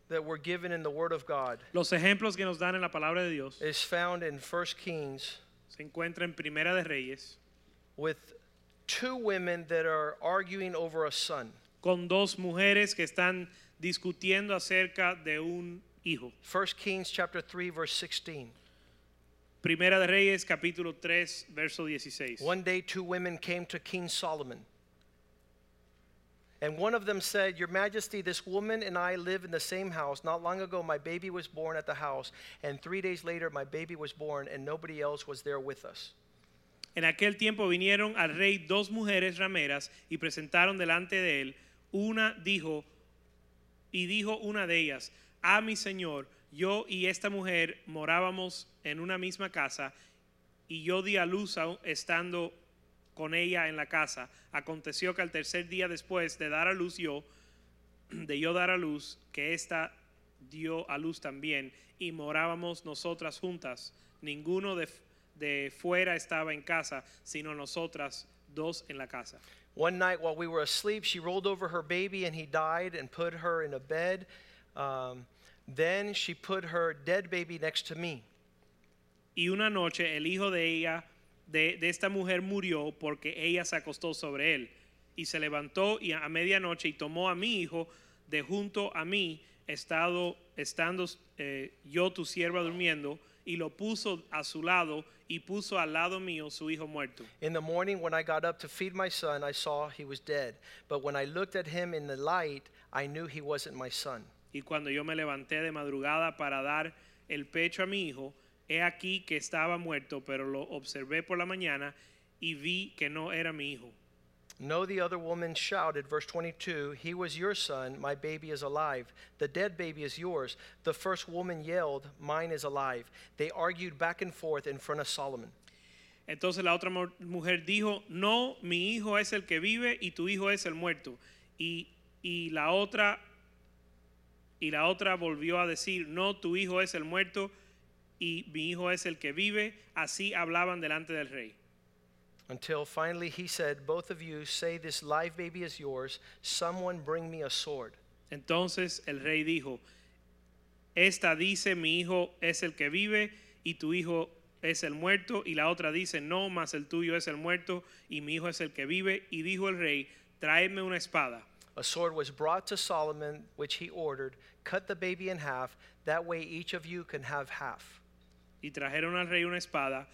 that were given in the Word of God Los ejemplos que nos dan en la palabra de Dios is found in 1 Kings se encuentra en Primera de Reyes with two women that are arguing over a son. Con dos mujeres que están discutiendo acerca de un hijo. 1 Kings chapter 3 verse 16. Primera de Reyes capítulo 3 verso 16. One day two women came to King Solomon. And one of them said, Your Majesty, this woman and I live in the same house. Not long ago, my baby was born at the house, and three days later, my baby was born, and nobody else was there with us. En aquel tiempo vinieron al rey dos mujeres rameras y presentaron delante de él. Una dijo, y dijo una de ellas, a mi señor, yo y esta mujer morábamos en una misma casa, y yo di a luz estando con ella en la casa. Aconteció que al tercer día después de dar a luz yo, [clears throat] de yo dar a luz, que esta dio a luz también y morábamos nosotras juntas. Ninguno de, de fuera estaba en casa, sino nosotras dos en la casa. One night while we were asleep, she rolled over her baby and he died and put her in a bed. Um, then she put her dead baby next to me. Y una noche el hijo de ella, de, de esta mujer, murió porque ella se acostó sobre él. Y se levantó y a medianoche y tomó a mi hijo de junto a mí, estado, estando eh, yo tu sierva durmiendo, y lo puso a su lado y puso al lado mío su hijo muerto. In the morning, when I got up to feed my son, I saw he was dead. But when I looked at him in the light, I knew he wasn't my son. Y cuando yo me levanté de madrugada para dar el pecho a mi hijo, he aquí que estaba muerto, pero lo observé por la mañana y vi que no era mi hijo. No, the other woman shouted, verse 22, He was your son, my baby is alive. The dead baby is yours. The first woman yelled, Mine is alive. They argued back and forth in front of Solomon. Entonces la otra mujer dijo, no, mi hijo es el que vive y tu hijo es el muerto. Y, y la otra y la otra volvió a decir, no, tu hijo es el muerto y mi hijo es el que vive. Así hablaban delante del rey. Until finally he said, Both of you say this live baby is yours. Someone bring me a sword. Entonces el rey dijo, esta dice, mi hijo es el que vive y tu hijo es el muerto. Y la otra dice, no, mas el tuyo es el muerto y mi hijo es el que vive. Y dijo el rey, Traedme una espada. A sword was brought to Solomon, which he ordered. Cut the baby in half. That way each of you can have half. Y trajeron al rey una espada.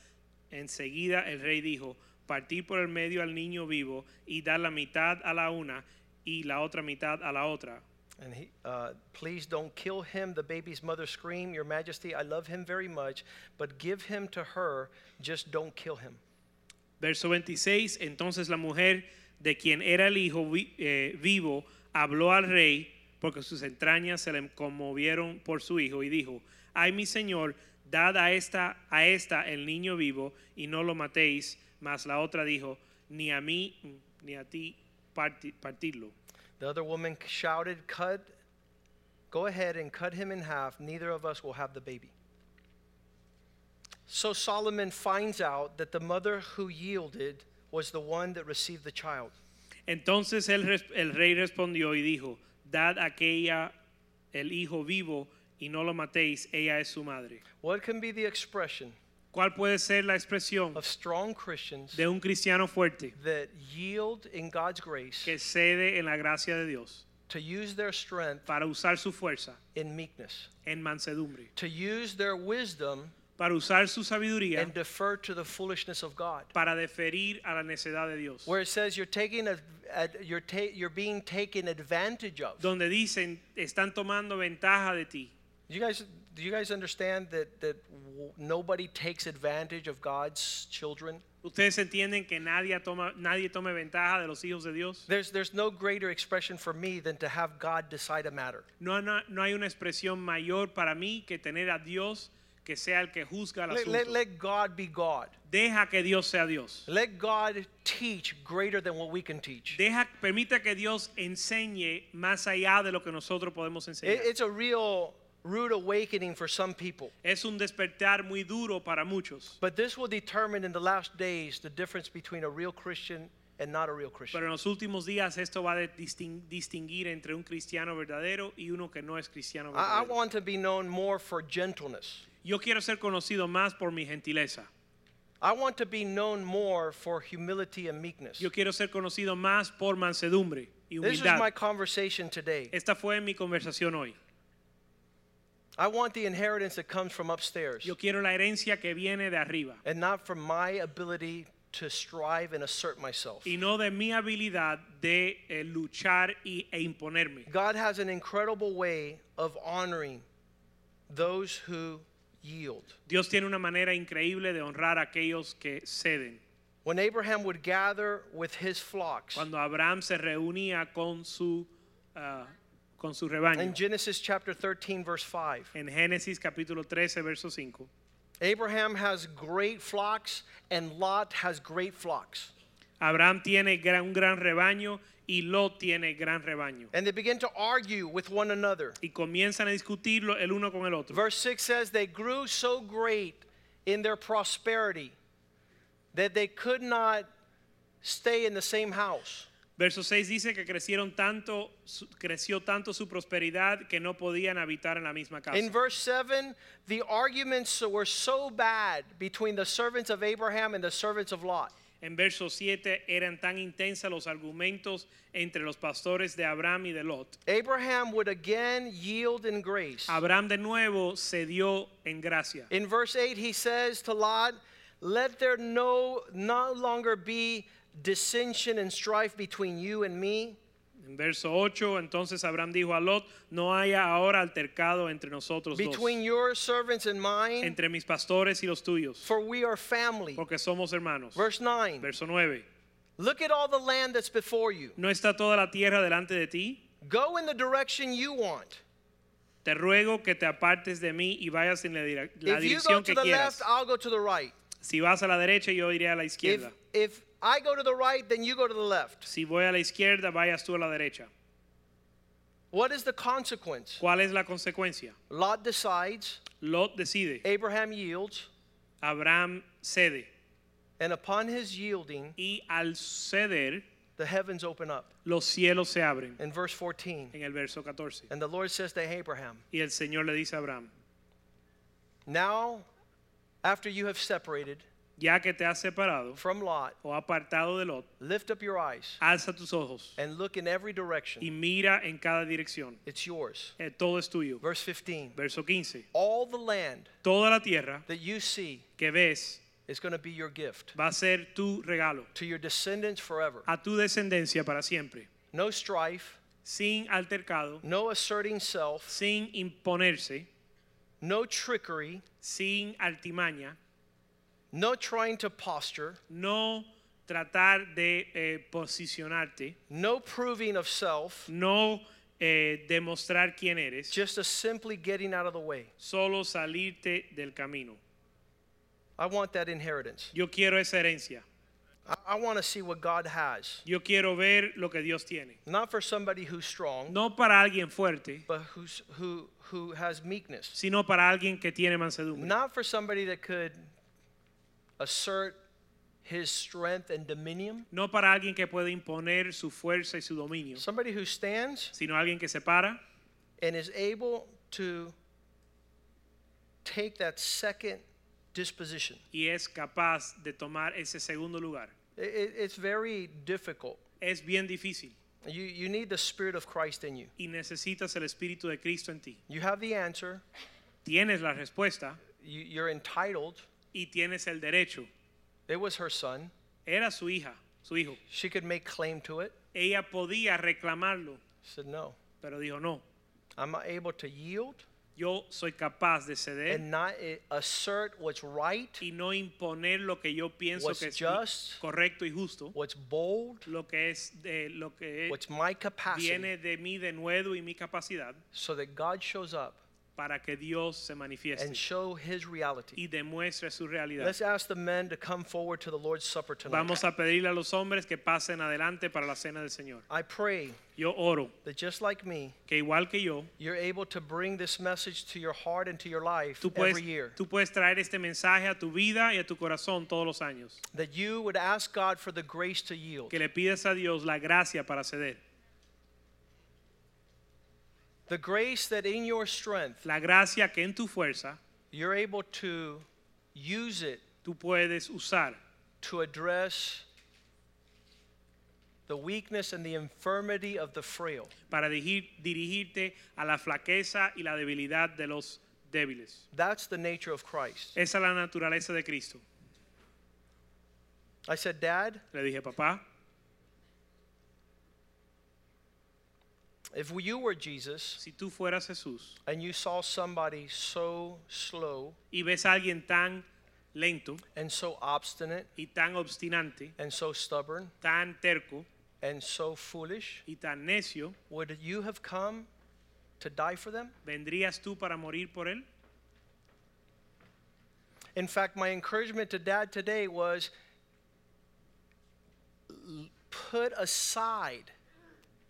Enseguida el rey dijo, partí por el medio al niño vivo y dar la mitad a la una y la otra mitad a la otra. And he, uh, please don't kill him. The baby's mother screamed, Your Majesty, I love him very much, but give him to her. Just don't kill him. Verso 26, entonces la mujer de quien era el hijo vi- eh, vivo habló al rey porque sus entrañas se le conmovieron por su hijo y dijo, ay mi señor, dad a esta, a esta el niño vivo y no lo matéis. Mas la otra dijo, ni a mí ni a ti parti- partirlo. The other woman shouted, Cut, go ahead and cut him in half. Neither of us will have the baby. So Solomon finds out that the mother who yielded was the one that received the child. Entonces el, el rey respondió y dijo, dad aquella el hijo vivo y no lo matéis, ella es su madre. What can be the expression ¿Cuál puede ser la expresión of strong Christians de un cristiano fuerte that yield in God's grace que cede en la gracia de Dios to use their strength para usar su fuerza in meekness, en mansedumbre, to use their wisdom para usar su sabiduría and defer to the foolishness of God? para deferir a la necedad de Dios? Where it says you're taking a, a- you're, ta- you're being taken advantage of. Donde dicen, están tomando ventaja de ti. Do you guys do you guys understand that that nobody takes advantage of God's children? Ustedes entienden que nadie toma, nadie tome ventaja de los hijos de Dios. There's there's no greater expression for me than to have God decide a matter. No, no, no hay una expresión mayor para mí que tener a Dios que sea el que juzga el Let, asunto. let, let God be God. Deja que Dios sea Dios. Let God teach greater than what we can teach. Deja, permita que Dios enseñe más allá de lo que nosotros podemos It- enseñar. it's a real rude awakening for some people. Es un despertar muy duro para muchos. But this will determine in the last days the difference between a real Christian and not a real Christian. Pero en los últimos días esto va a distin- distinguir entre un cristiano verdadero y uno que no es cristiano I, I want to be known more for gentleness. Yo quiero ser conocido más por mi gentileza. I want to be known more for humility and meekness. Yo quiero ser conocido más por mansedumbre y humildad. This is my conversation today. Esta fue mi conversación hoy. I want the inheritance that comes from upstairs Yo quiero la herencia que viene de arriba and not from my ability to strive and assert myself. y no de mi habilidad de eh, luchar y, e imponerme. God has an incredible way of honoring those who yield. Dios tiene una manera increíble de honrar a aquellos que ceden. When Abraham would gather with his flocks, Cuando Abraham se reunía con su, ah, con su rebaño. in Genesis chapter 13, verse 5, En Génesis capítulo 13, verso 5. Abraham has great flocks and Lot has great flocks. Abraham tiene gran- un gran rebaño y Lot tiene gran rebaño. And they begin to argue with one another. Y comienzan a discutirlo el uno con el otro. Verse 6 says, They grew so great in their prosperity that they could not stay in the same house. Verso 6 dice que crecieron tanto, su- creció tanto su prosperidad que no podían habitar en la misma casa. In verse 7, the arguments were so bad between the servants of Abraham and the servants of Lot. En verso 7 eran tan intensas los argumentos entre los pastores de Abraham y de Lot. Abraham would again yield in grace. Abraham de nuevo cedió en gracia. In verse 8, he says to Lot, Let there no, no longer be dissension and strife between you and me. En verso 8, entonces Abraham dijo a Lot, no haya ahora altercado entre nosotros between dos, your servants and mine, entre mis pastores y los tuyos, for we are family. porque somos hermanos. Verse 9 Verso 9, Look at all the land that's before you. ¿no está toda la tierra delante de ti? Go in the direction you want. Te ruego que te apartes de mí y vayas en la, la If dirección que quieras. left, I'll go to the right. Si vas a la derecha, yo iré a la If, izquierda. if I go to the right, then you go to the left. Si voy a la izquierda, vayas tú a la derecha. What is the consequence? ¿Cuál es la consecuencia? Lot decides, Lot decide, Abraham yields, Abraham cede. and upon his yielding, Y al ceder, the heavens open up. los cielos se abren. In verse 14, En el verso 14. and the Lord says to Abraham, Y el Señor le dice a Abraham, Now, after you have separated ya que te has separado from Lot, o apartado de Lot, lift up your eyes alza tus ojos and look in every direction. y mira en cada dirección. It's yours. Eh, todo es tuyo. Verse 15, Verso 15. all the land Toda la tierra that you see que ves is going to be your gift va a ser tu regalo to your descendants forever. a tu descendencia para siempre, No strife, sin altercado, no asserting self, sin imponerse, no trickery, sin altimaña, no trying to posture, no tratar de eh, posicionarte, no proving of self, no eh, demostrar quién eres, just a simply getting out of the way. solo salirte del camino. I want that inheritance. Yo quiero esa herencia. I, I want to see what God has. Yo quiero ver lo que Dios tiene. Not for somebody who's strong, No para alguien fuerte, but who's, who, who has meekness. sino para alguien que tiene mansedumbre. Not for somebody that could assert his strength and dominion. No para alguien que puede imponer su fuerza y su dominio, Somebody who stands sino alguien que se para and is able to take that second disposition. y es capaz de tomar ese segundo lugar. I- I- it's very difficult. Es bien difícil You, you need the Spirit of Christ in you. y necesitas el Espíritu de Cristo en ti. You have the answer, Tienes la respuesta you, you're entitled. Y tienes el derecho. It was her son. Era su hija, su hijo. She could make claim to it. Ella podía reclamarlo, She said, No, pero dijo no. I'm able to yield Yo soy capaz de ceder and not assert what's right, y no imponer lo que yo pienso What's que es just, correcto y justo, what's bold, lo que es de lo que what's my capacity, viene de mí de nuevo y mi capacidad so that God shows up para que Dios se manifieste and show his reality. y demuestre su realidad. Let's ask the men to come forward to the Lord's Supper tonight. Vamos a pedirle a los hombres que pasen adelante para la cena del Señor. I pray Yo oro that just like me, que igual que yo, you're able to bring this message to your heart and to your life tú puedes, every year. tú puedes traer este mensaje a tu vida y a tu corazón todos los años. That you would ask God for the grace to yield. Que le pides a Dios la gracia para ceder. The grace that in your strength, La gracia que en tu fuerza you're able to use it tú puedes usar to address the weakness and the infirmity of the frail. para dirigir- dirigirte a la flaqueza y la debilidad de los débiles. That's the nature of Christ. Esa es la naturaleza de Cristo. I said, Dad, Le dije, papá, if you were Jesus si tú fueras Jesús and you saw somebody so slow y ves a alguien tan lento and so obstinate y tan obstinante, and so stubborn tan terco and so foolish, y tan necio, would you have come to die for them? ¿vendrías tú para morir por él? In fact, my encouragement to dad today was put aside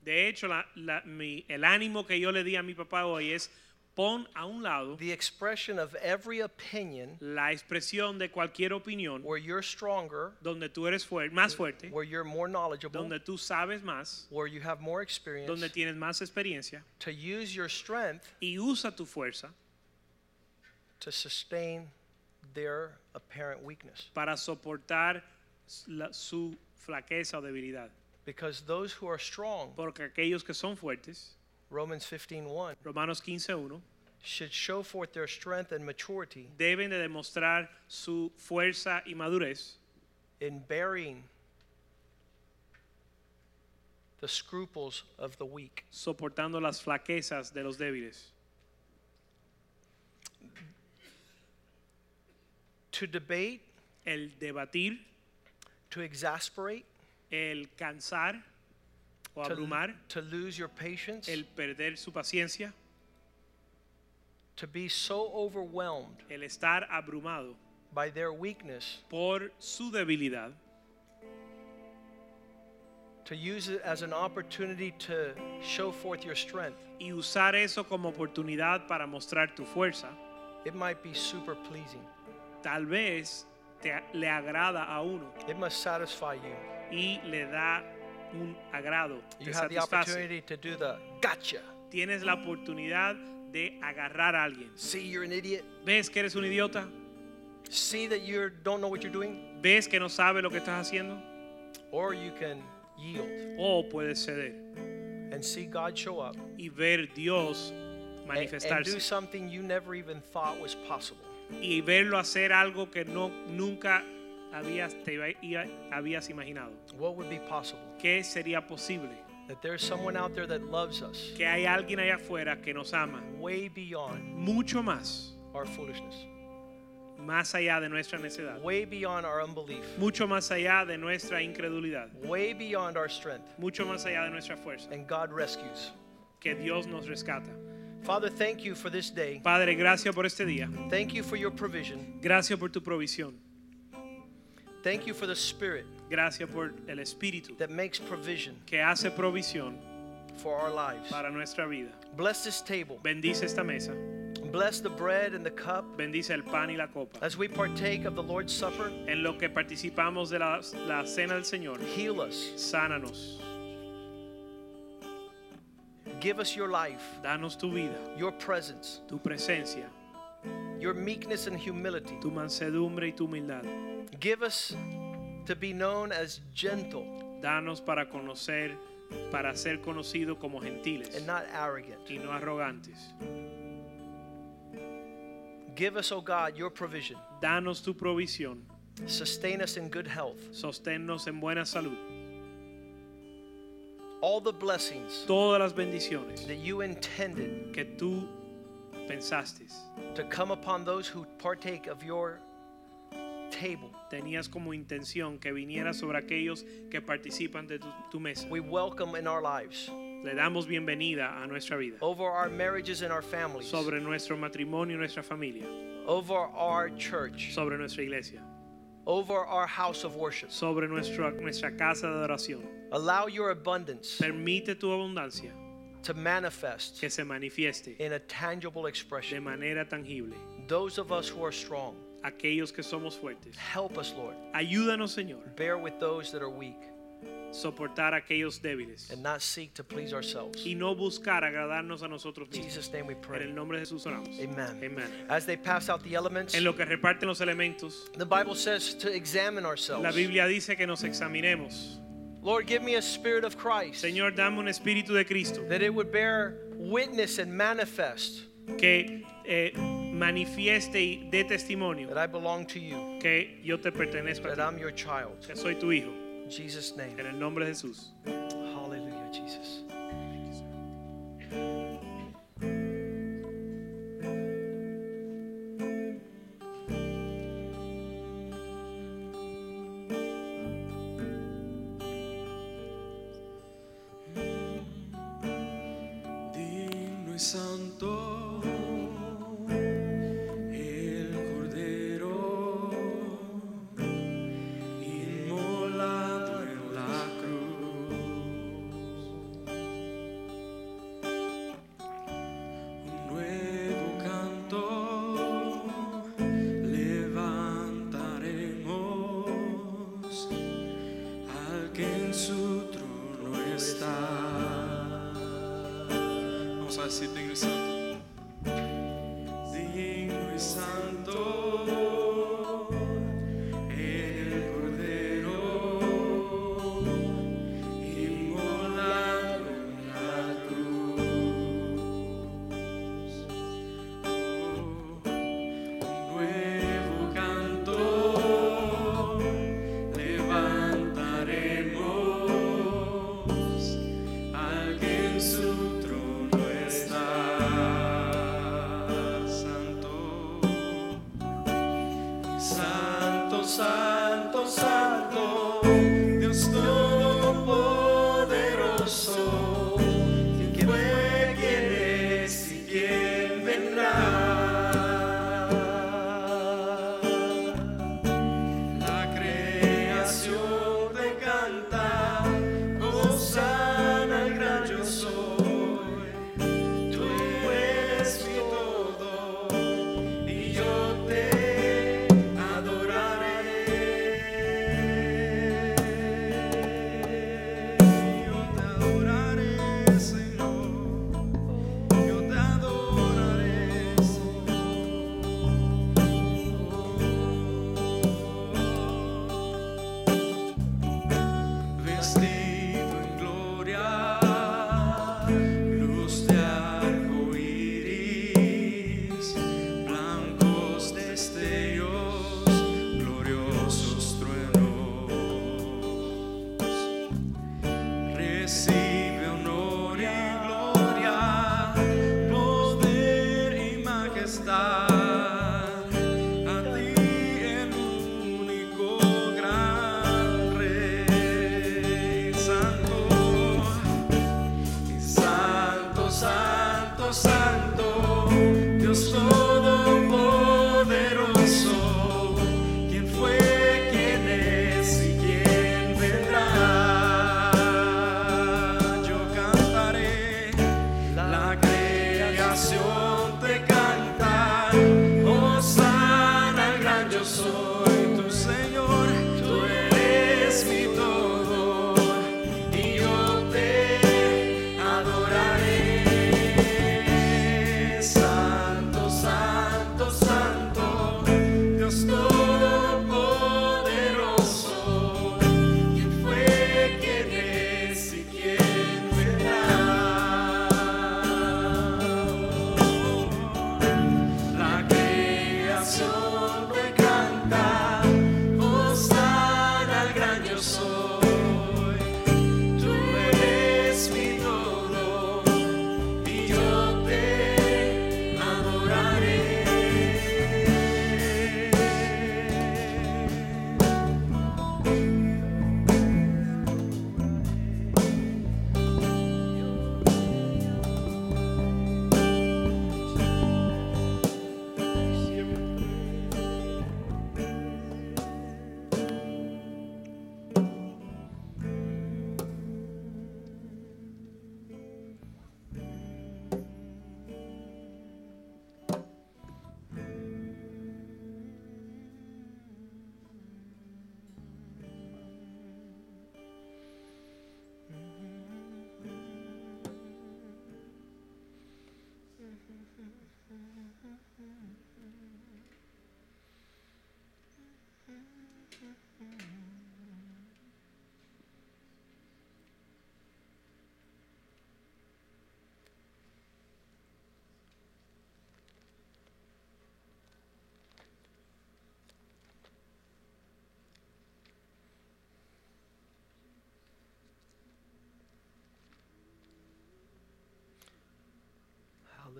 De hecho, la- la- mi- el ánimo que yo le di a mi papá hoy es pon a un lado the expression of every opinion la expresión de cualquier opinión where you're stronger, donde tú eres más fuerte, where you're more knowledgeable, donde tú sabes más, where you have more experience, donde tienes más experiencia to use your strength y usa tu fuerza to sustain their apparent weakness. para soportar la- su flaqueza o debilidad. Because those who are strong, Porque aquellos que son fuertes, Romans 15:1, Romanos 15.1, should show forth their strength and maturity deben de demostrar su fuerza y madurez in bearing the scruples of the weak. soportando las flaquezas de los débiles. To debate, El debatir, to exasperate, el cansar o to, abrumar, to lose your patience, el perder su paciencia, to be so overwhelmed el estar abrumado by their weakness, por su debilidad, to use it as an opportunity to show forth your strength. y usar eso como oportunidad para mostrar tu fuerza, It might be super pleasing. tal vez te, le agrada a uno It must satisfy you. Y le da un agrado, te You have the satisface. opportunity to do the gotcha. Tienes la oportunidad de agarrar a alguien. See, you're an idiot. ¿Ves que eres un idiota? See that you don't know what you're doing. ¿Ves que no sabes lo que estás haciendo? Or you can yield O puedes ceder and see God show up y ver Dios and, and manifestarse do something you never even thought was possible. y verlo hacer algo que no nunca habías, te iba- iba- habías imaginado. What would be possible? ¿Qué sería posible? That there's someone out there that loves us Que hay alguien allá afuera que nos ama way beyond mucho más, our foolishness, más allá de nuestra necedad, way beyond our unbelief, mucho más allá de nuestra incredulidad, way beyond our strength. mucho más allá de nuestra fuerza, And God rescues. que Dios nos rescata. Father, thank you for this day. Padre, gracias por este día. Thank you for your provision. Gracias por tu provisión. Thank you for the Spirit Gracias por el Espíritu that makes provision que hace provisión for our lives. para nuestra vida. Bless this table. Bendice esta mesa. Bless the bread and the cup Bendice el pan y la copa. as we partake of the Lord's Supper. En lo que participamos de la, la cena del Señor, Heal us. sánanos. Give us your life, Danos tu vida, your presence, tu presencia, your meekness and humility. tu mansedumbre y tu humildad. Give us to be known as gentle Danos para conocer, para ser conocido como gentiles and not arrogant. y no arrogantes. Give us, O God, your provision. Danos tu provisión. Sustain us in good health. Sosténnos en buena salud. All the blessings Todas las bendiciones that you intended que tú pensaste to come upon those who partake of your table. tenías como intención que viniera sobre aquellos que participan de tu, tu mesa. We welcome in our lives, Le damos bienvenida a nuestra vida, over our marriages and our families, sobre nuestro matrimonio y nuestra familia, over our church, sobre nuestra iglesia, over our house of worship. sobre nuestra, nuestra casa de oración. Allow your abundance Permite tu abundancia to manifest que se manifieste in a tangible de expression. manera tangible. Those of us who are strong, Aquellos que somos fuertes, help us, Lord. ayúdanos Señor, Bear with those that are weak soportar aquellos débiles and not seek to please ourselves. y no buscar agradarnos a nosotros In mismos. Jesus' name we En el pray. nombre de Jesús oramos. Amen. Amen. As they pass out the elements, En lo que reparten los elementos, the Bible says to examine ourselves. la. Biblia dice que nos examinemos. Lord, give me a spirit of Christ Señor, dame un espíritu de Cristo that it would bear witness and manifest que eh, manifieste y dé testimonio that I belong to you, que yo te pertenezco a that ti, I'm your child. que soy tu hijo. In Jesus' name. En el nombre de Jesús. Hallelujah, Jesus. se tem no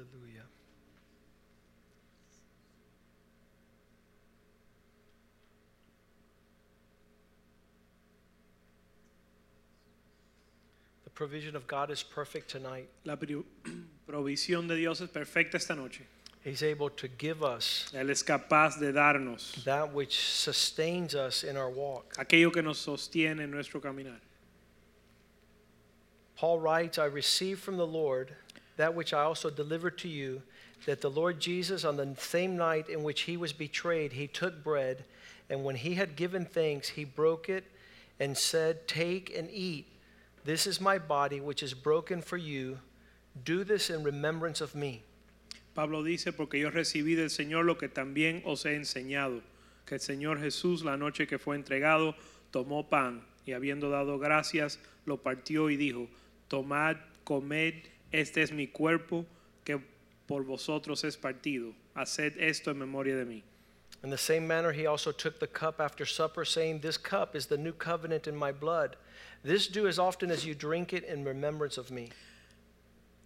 Hallelujah. The provision of God is perfect tonight. La [clears throat] provisión de Dios es perfecta esta noche. He's able to give us Él es capaz de darnos that which sustains us in our walk. aquello que nos sostiene en nuestro caminar. Paul writes, I received from the Lord that which I also delivered to you, that the Lord Jesus, on the same night in which he was betrayed, he took bread, and when he had given thanks, he broke it and said, Take and eat. This is my body, which is broken for you. Do this in remembrance of me. Pablo dice, porque yo recibí del Señor lo que también os he enseñado, que el Señor Jesús la noche que fue entregado tomó pan y habiendo dado gracias lo partió y dijo, tomad, comed este es mi cuerpo que por vosotros es partido, haced esto en memoria de mí. In the same manner, he also took the cup after supper, saying, This cup is the new covenant in my blood. This do as often as you drink it in remembrance of me.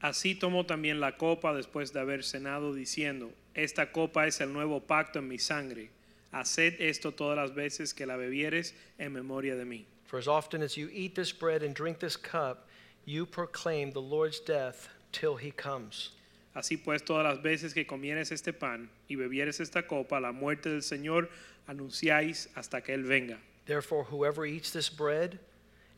Así tomó también la copa después de haber cenado, diciendo, Esta copa es el nuevo pacto en mi sangre. Haced esto todas las veces que la bebieres en memoria de mí. For as often as you eat this bread and drink this cup, you proclaim the Lord's death till he comes. Así pues, todas las veces que comieres este pan y bebieres esta copa, la muerte del Señor anunciáis hasta que Él venga. Therefore, whoever eats this bread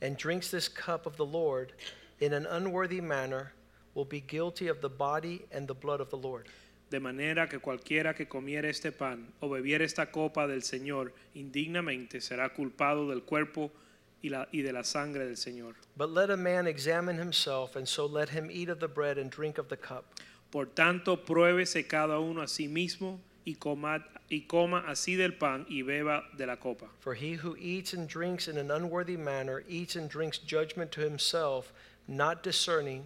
and drinks this cup of the Lord in an unworthy manner will be guilty of the body and the blood of the Lord. De manera que cualquiera que comiere este pan o bebiere esta copa del Señor indignamente será culpado del cuerpo y, la- y de la sangre del Señor. But let a man examine himself, and so let him eat of the bread and drink of the cup. Por tanto, pruébese cada uno a sí mismo y coma, y coma así del pan y beba de la copa. For he who eats and drinks in an unworthy manner eats and drinks judgment to himself, not discerning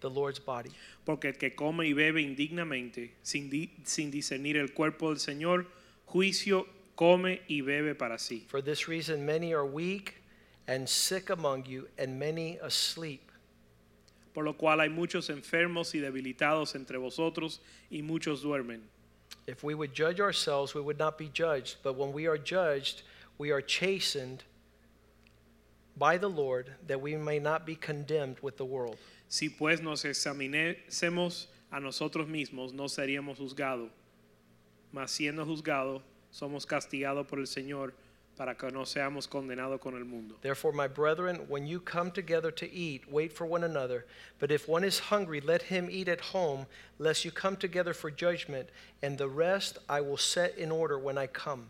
the Lord's body. Porque el que come y bebe indignamente, sin, di- sin discernir el cuerpo del Señor, juicio come y bebe para sí. For this reason, many are weak and sick among you, and many asleep. Por lo cual hay muchos enfermos y debilitados entre vosotros y muchos duermen. If we would judge ourselves, we would not be judged. But when we are judged, we are chastened by the Lord, that we may not be condemned with the world. Si pues nos examinésemos a nosotros mismos, no seríamos juzgados. Mas siendo juzgados, somos castigados por el Señor para que no seamos condenados con el mundo. Therefore, my brethren, when you come together to eat, wait for one another. But if one is hungry, let him eat at home, lest you come together for judgment. And the rest I will set in order when I come.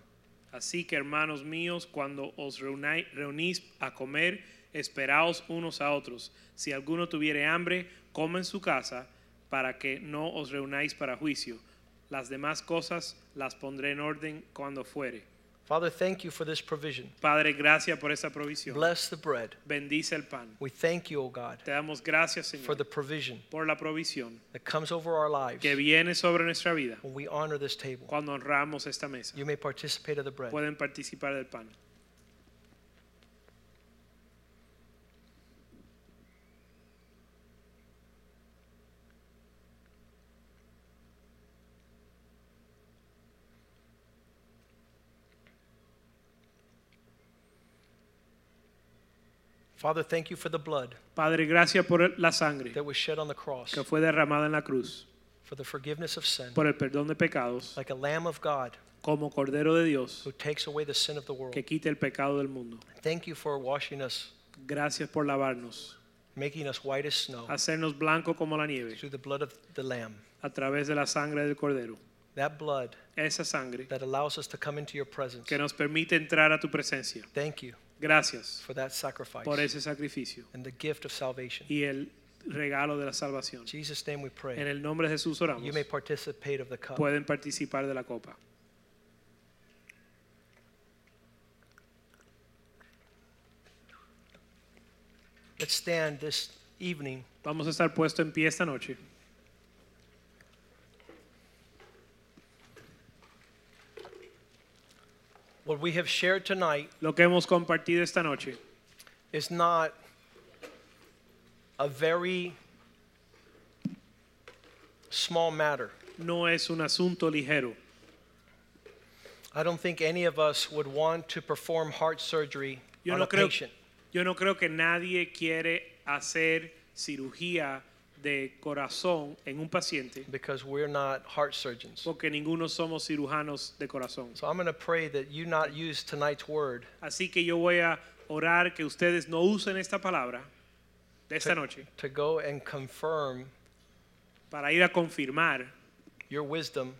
Así que hermanos míos, cuando os reunís a comer, esperaos unos a otros. Si alguno tuviere hambre, coma en su casa, para que no os reunáis para juicio. Las demás cosas las pondré en orden cuando fuere. Father, thank you for this provision. Padre, gracias por esa provisión. Bless the bread. Bendice el pan. We thank you, O God, Te damos gracias, Señor. for the provision por la provisión that comes over our lives que viene sobre nuestra vida when we honor this table. cuando honramos esta mesa. You may participate of the bread. Pueden participar del pan. Father, thank you for the blood Padre, gracias por la sangre that was shed on the cross que fue derramada en la cruz for the forgiveness of sin, por el perdón de pecados, like a lamb of God como Cordero de Dios who takes away the sin of the world. que quita el pecado del mundo. Thank you for washing us, Gracias por lavarnos, making us white as snow hacernos blanco como la nieve through the blood of the lamb. a través de la sangre del Cordero. That blood Esa sangre that allows us to come into your presence. que nos permite entrar a tu presencia. Thank you Gracias for that sacrifice por ese sacrificio and the gift of salvation. y el regalo de la salvación. In Jesus' name we En pray. el nombre de Jesús oramos. You may participate of the cup. Pueden participar de la copa. Let's stand this evening Vamos a estar puesto en pie esta noche. What we have shared tonight Lo que hemos compartido esta noche is not a very small matter. no es un asunto ligero. I don't think any of us would want to perform heart surgery Yo on no, a creo, patient. yo no creo que nadie quiere hacer cirugía de corazón en un paciente because we're not heart surgeons. porque ninguno somos cirujanos de corazón. So I'm going to pray that you not use tonight's word Así que yo voy a orar que ustedes no usen esta palabra de esta noche to go and confirm para ir a confirmar your wisdom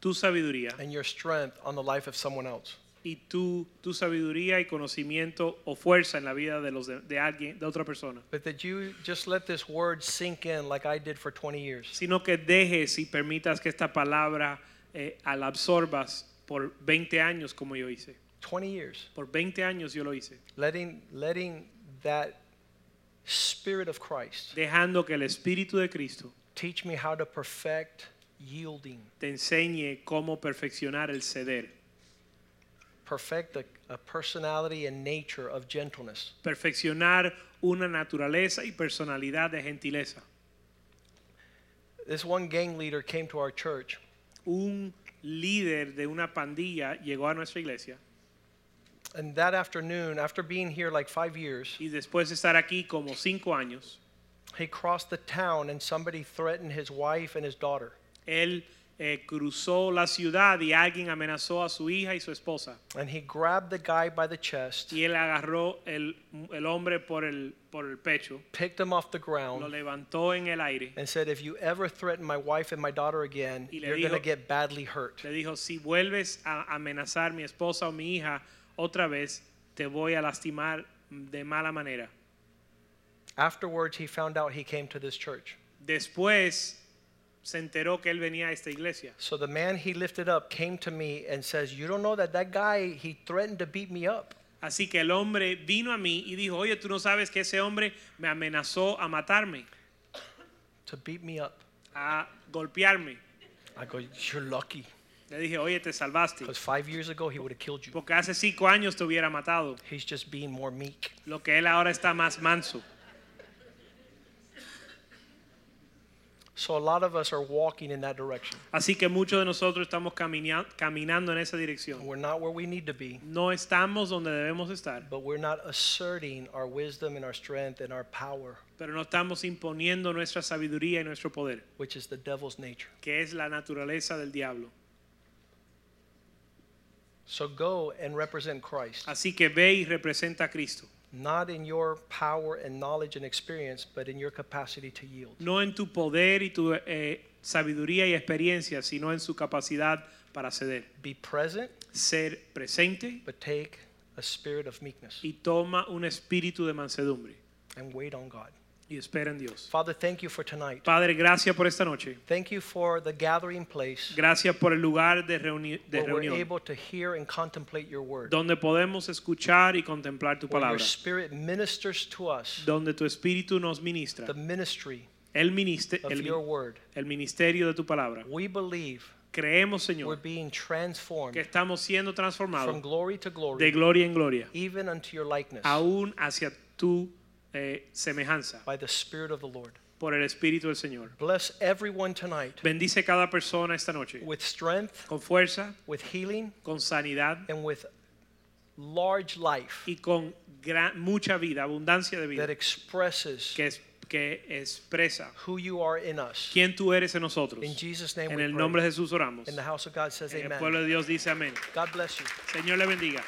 tu sabiduría and your strength on the life of someone else. Y tu, tu sabiduría y conocimiento o fuerza en la vida de, los de, de alguien, de otra persona, but that you just let this word sink in like I did for 20 years. sino que dejes y permitas que esta palabra eh, la absorbas por 20 años como yo hice. 20 years. Por 20 años yo lo hice, Letting, letting that Spirit of Christ dejando que el Espíritu de Cristo teach me how to perfect yielding, te enseñe cómo perfeccionar el ceder, perfect a, a personality and nature of gentleness. perfeccionar una naturaleza y personalidad de gentileza. This one gang leader came to our church Un líder de una pandilla llegó a nuestra iglesia And that afternoon, after being here like five years, y después de estar aquí como cinco años, he crossed the town and somebody threatened his wife and his daughter. él eh, cruzó la ciudad y alguien amenazó a su hija y su esposa. And he grabbed the guy by the chest, Y él agarró el, el hombre por el, por el pecho, picked him off the lo ground, levantó en el aire, and said, If you ever threaten my wife and my daughter again, Y le you're going to dijo- get badly hurt. le dijo, si vuelves a amenazar mi esposa o mi hija otra vez, te voy a lastimar de mala manera. Afterwards, he found out he came to this church. Después se enteró que él venía a esta iglesia. So the man he lifted up came to me and says, You don't know that that guy, he threatened to beat me up. Así que el hombre vino a mí y dijo, oye, tú no sabes que ese hombre me amenazó a matarme, To beat me up. a golpearme. I go, You're lucky. Le dije, oye, te salvaste, Because five years ago, he would have killed you. porque hace cinco años te hubiera matado. He's just being more meek. Lo que él ahora está más manso. So a lot of us are walking in that direction. Así que muchos de nosotros estamos camina- caminando en esa dirección. We're not where we need to be, No estamos donde debemos estar, but we're not asserting our wisdom and our strength and our power, pero no estamos imponiendo nuestra sabiduría y nuestro poder, which is the devil's nature. que es la naturaleza del diablo. So go and represent Christ, Así que ve y representa a Cristo, not in your power and knowledge and experience, but in your capacity to yield. no en tu poder y tu eh, sabiduría y experiencia, sino en su capacidad para ceder. Be present, Ser presente but take a spirit of meekness y toma un espíritu de mansedumbre and wait on God. Y espera en Dios. Father, thank you for tonight. Padre, gracias por esta noche. Thank you for the gathering place Gracias por el lugar de, reuni- de where we're reunión, able to hear and contemplate your word. donde podemos escuchar y contemplar tu Where your palabra, spirit ministers to us donde tu espíritu nos ministra, the ministry el, of el, your word. el ministerio de tu palabra. We believe Creemos, we're Señor, being transformed que estamos siendo from transformados glory to de glory, gloria en gloria, even unto your likeness aún hacia tu eh, semejanza by the Spirit of the Lord. por el Espíritu del Señor. Bless everyone tonight Bendice cada persona esta noche with strength, con fuerza, with healing, con sanidad and with large life y con gran- mucha vida, abundancia de that vida, expresses que, es, que expresa who you are in us. quién tú eres en nosotros. In Jesus' name En we el nombre de Jesús oramos. And the house of God says En el amen. pueblo de Dios dice amén. God bless you. Señor le bendiga.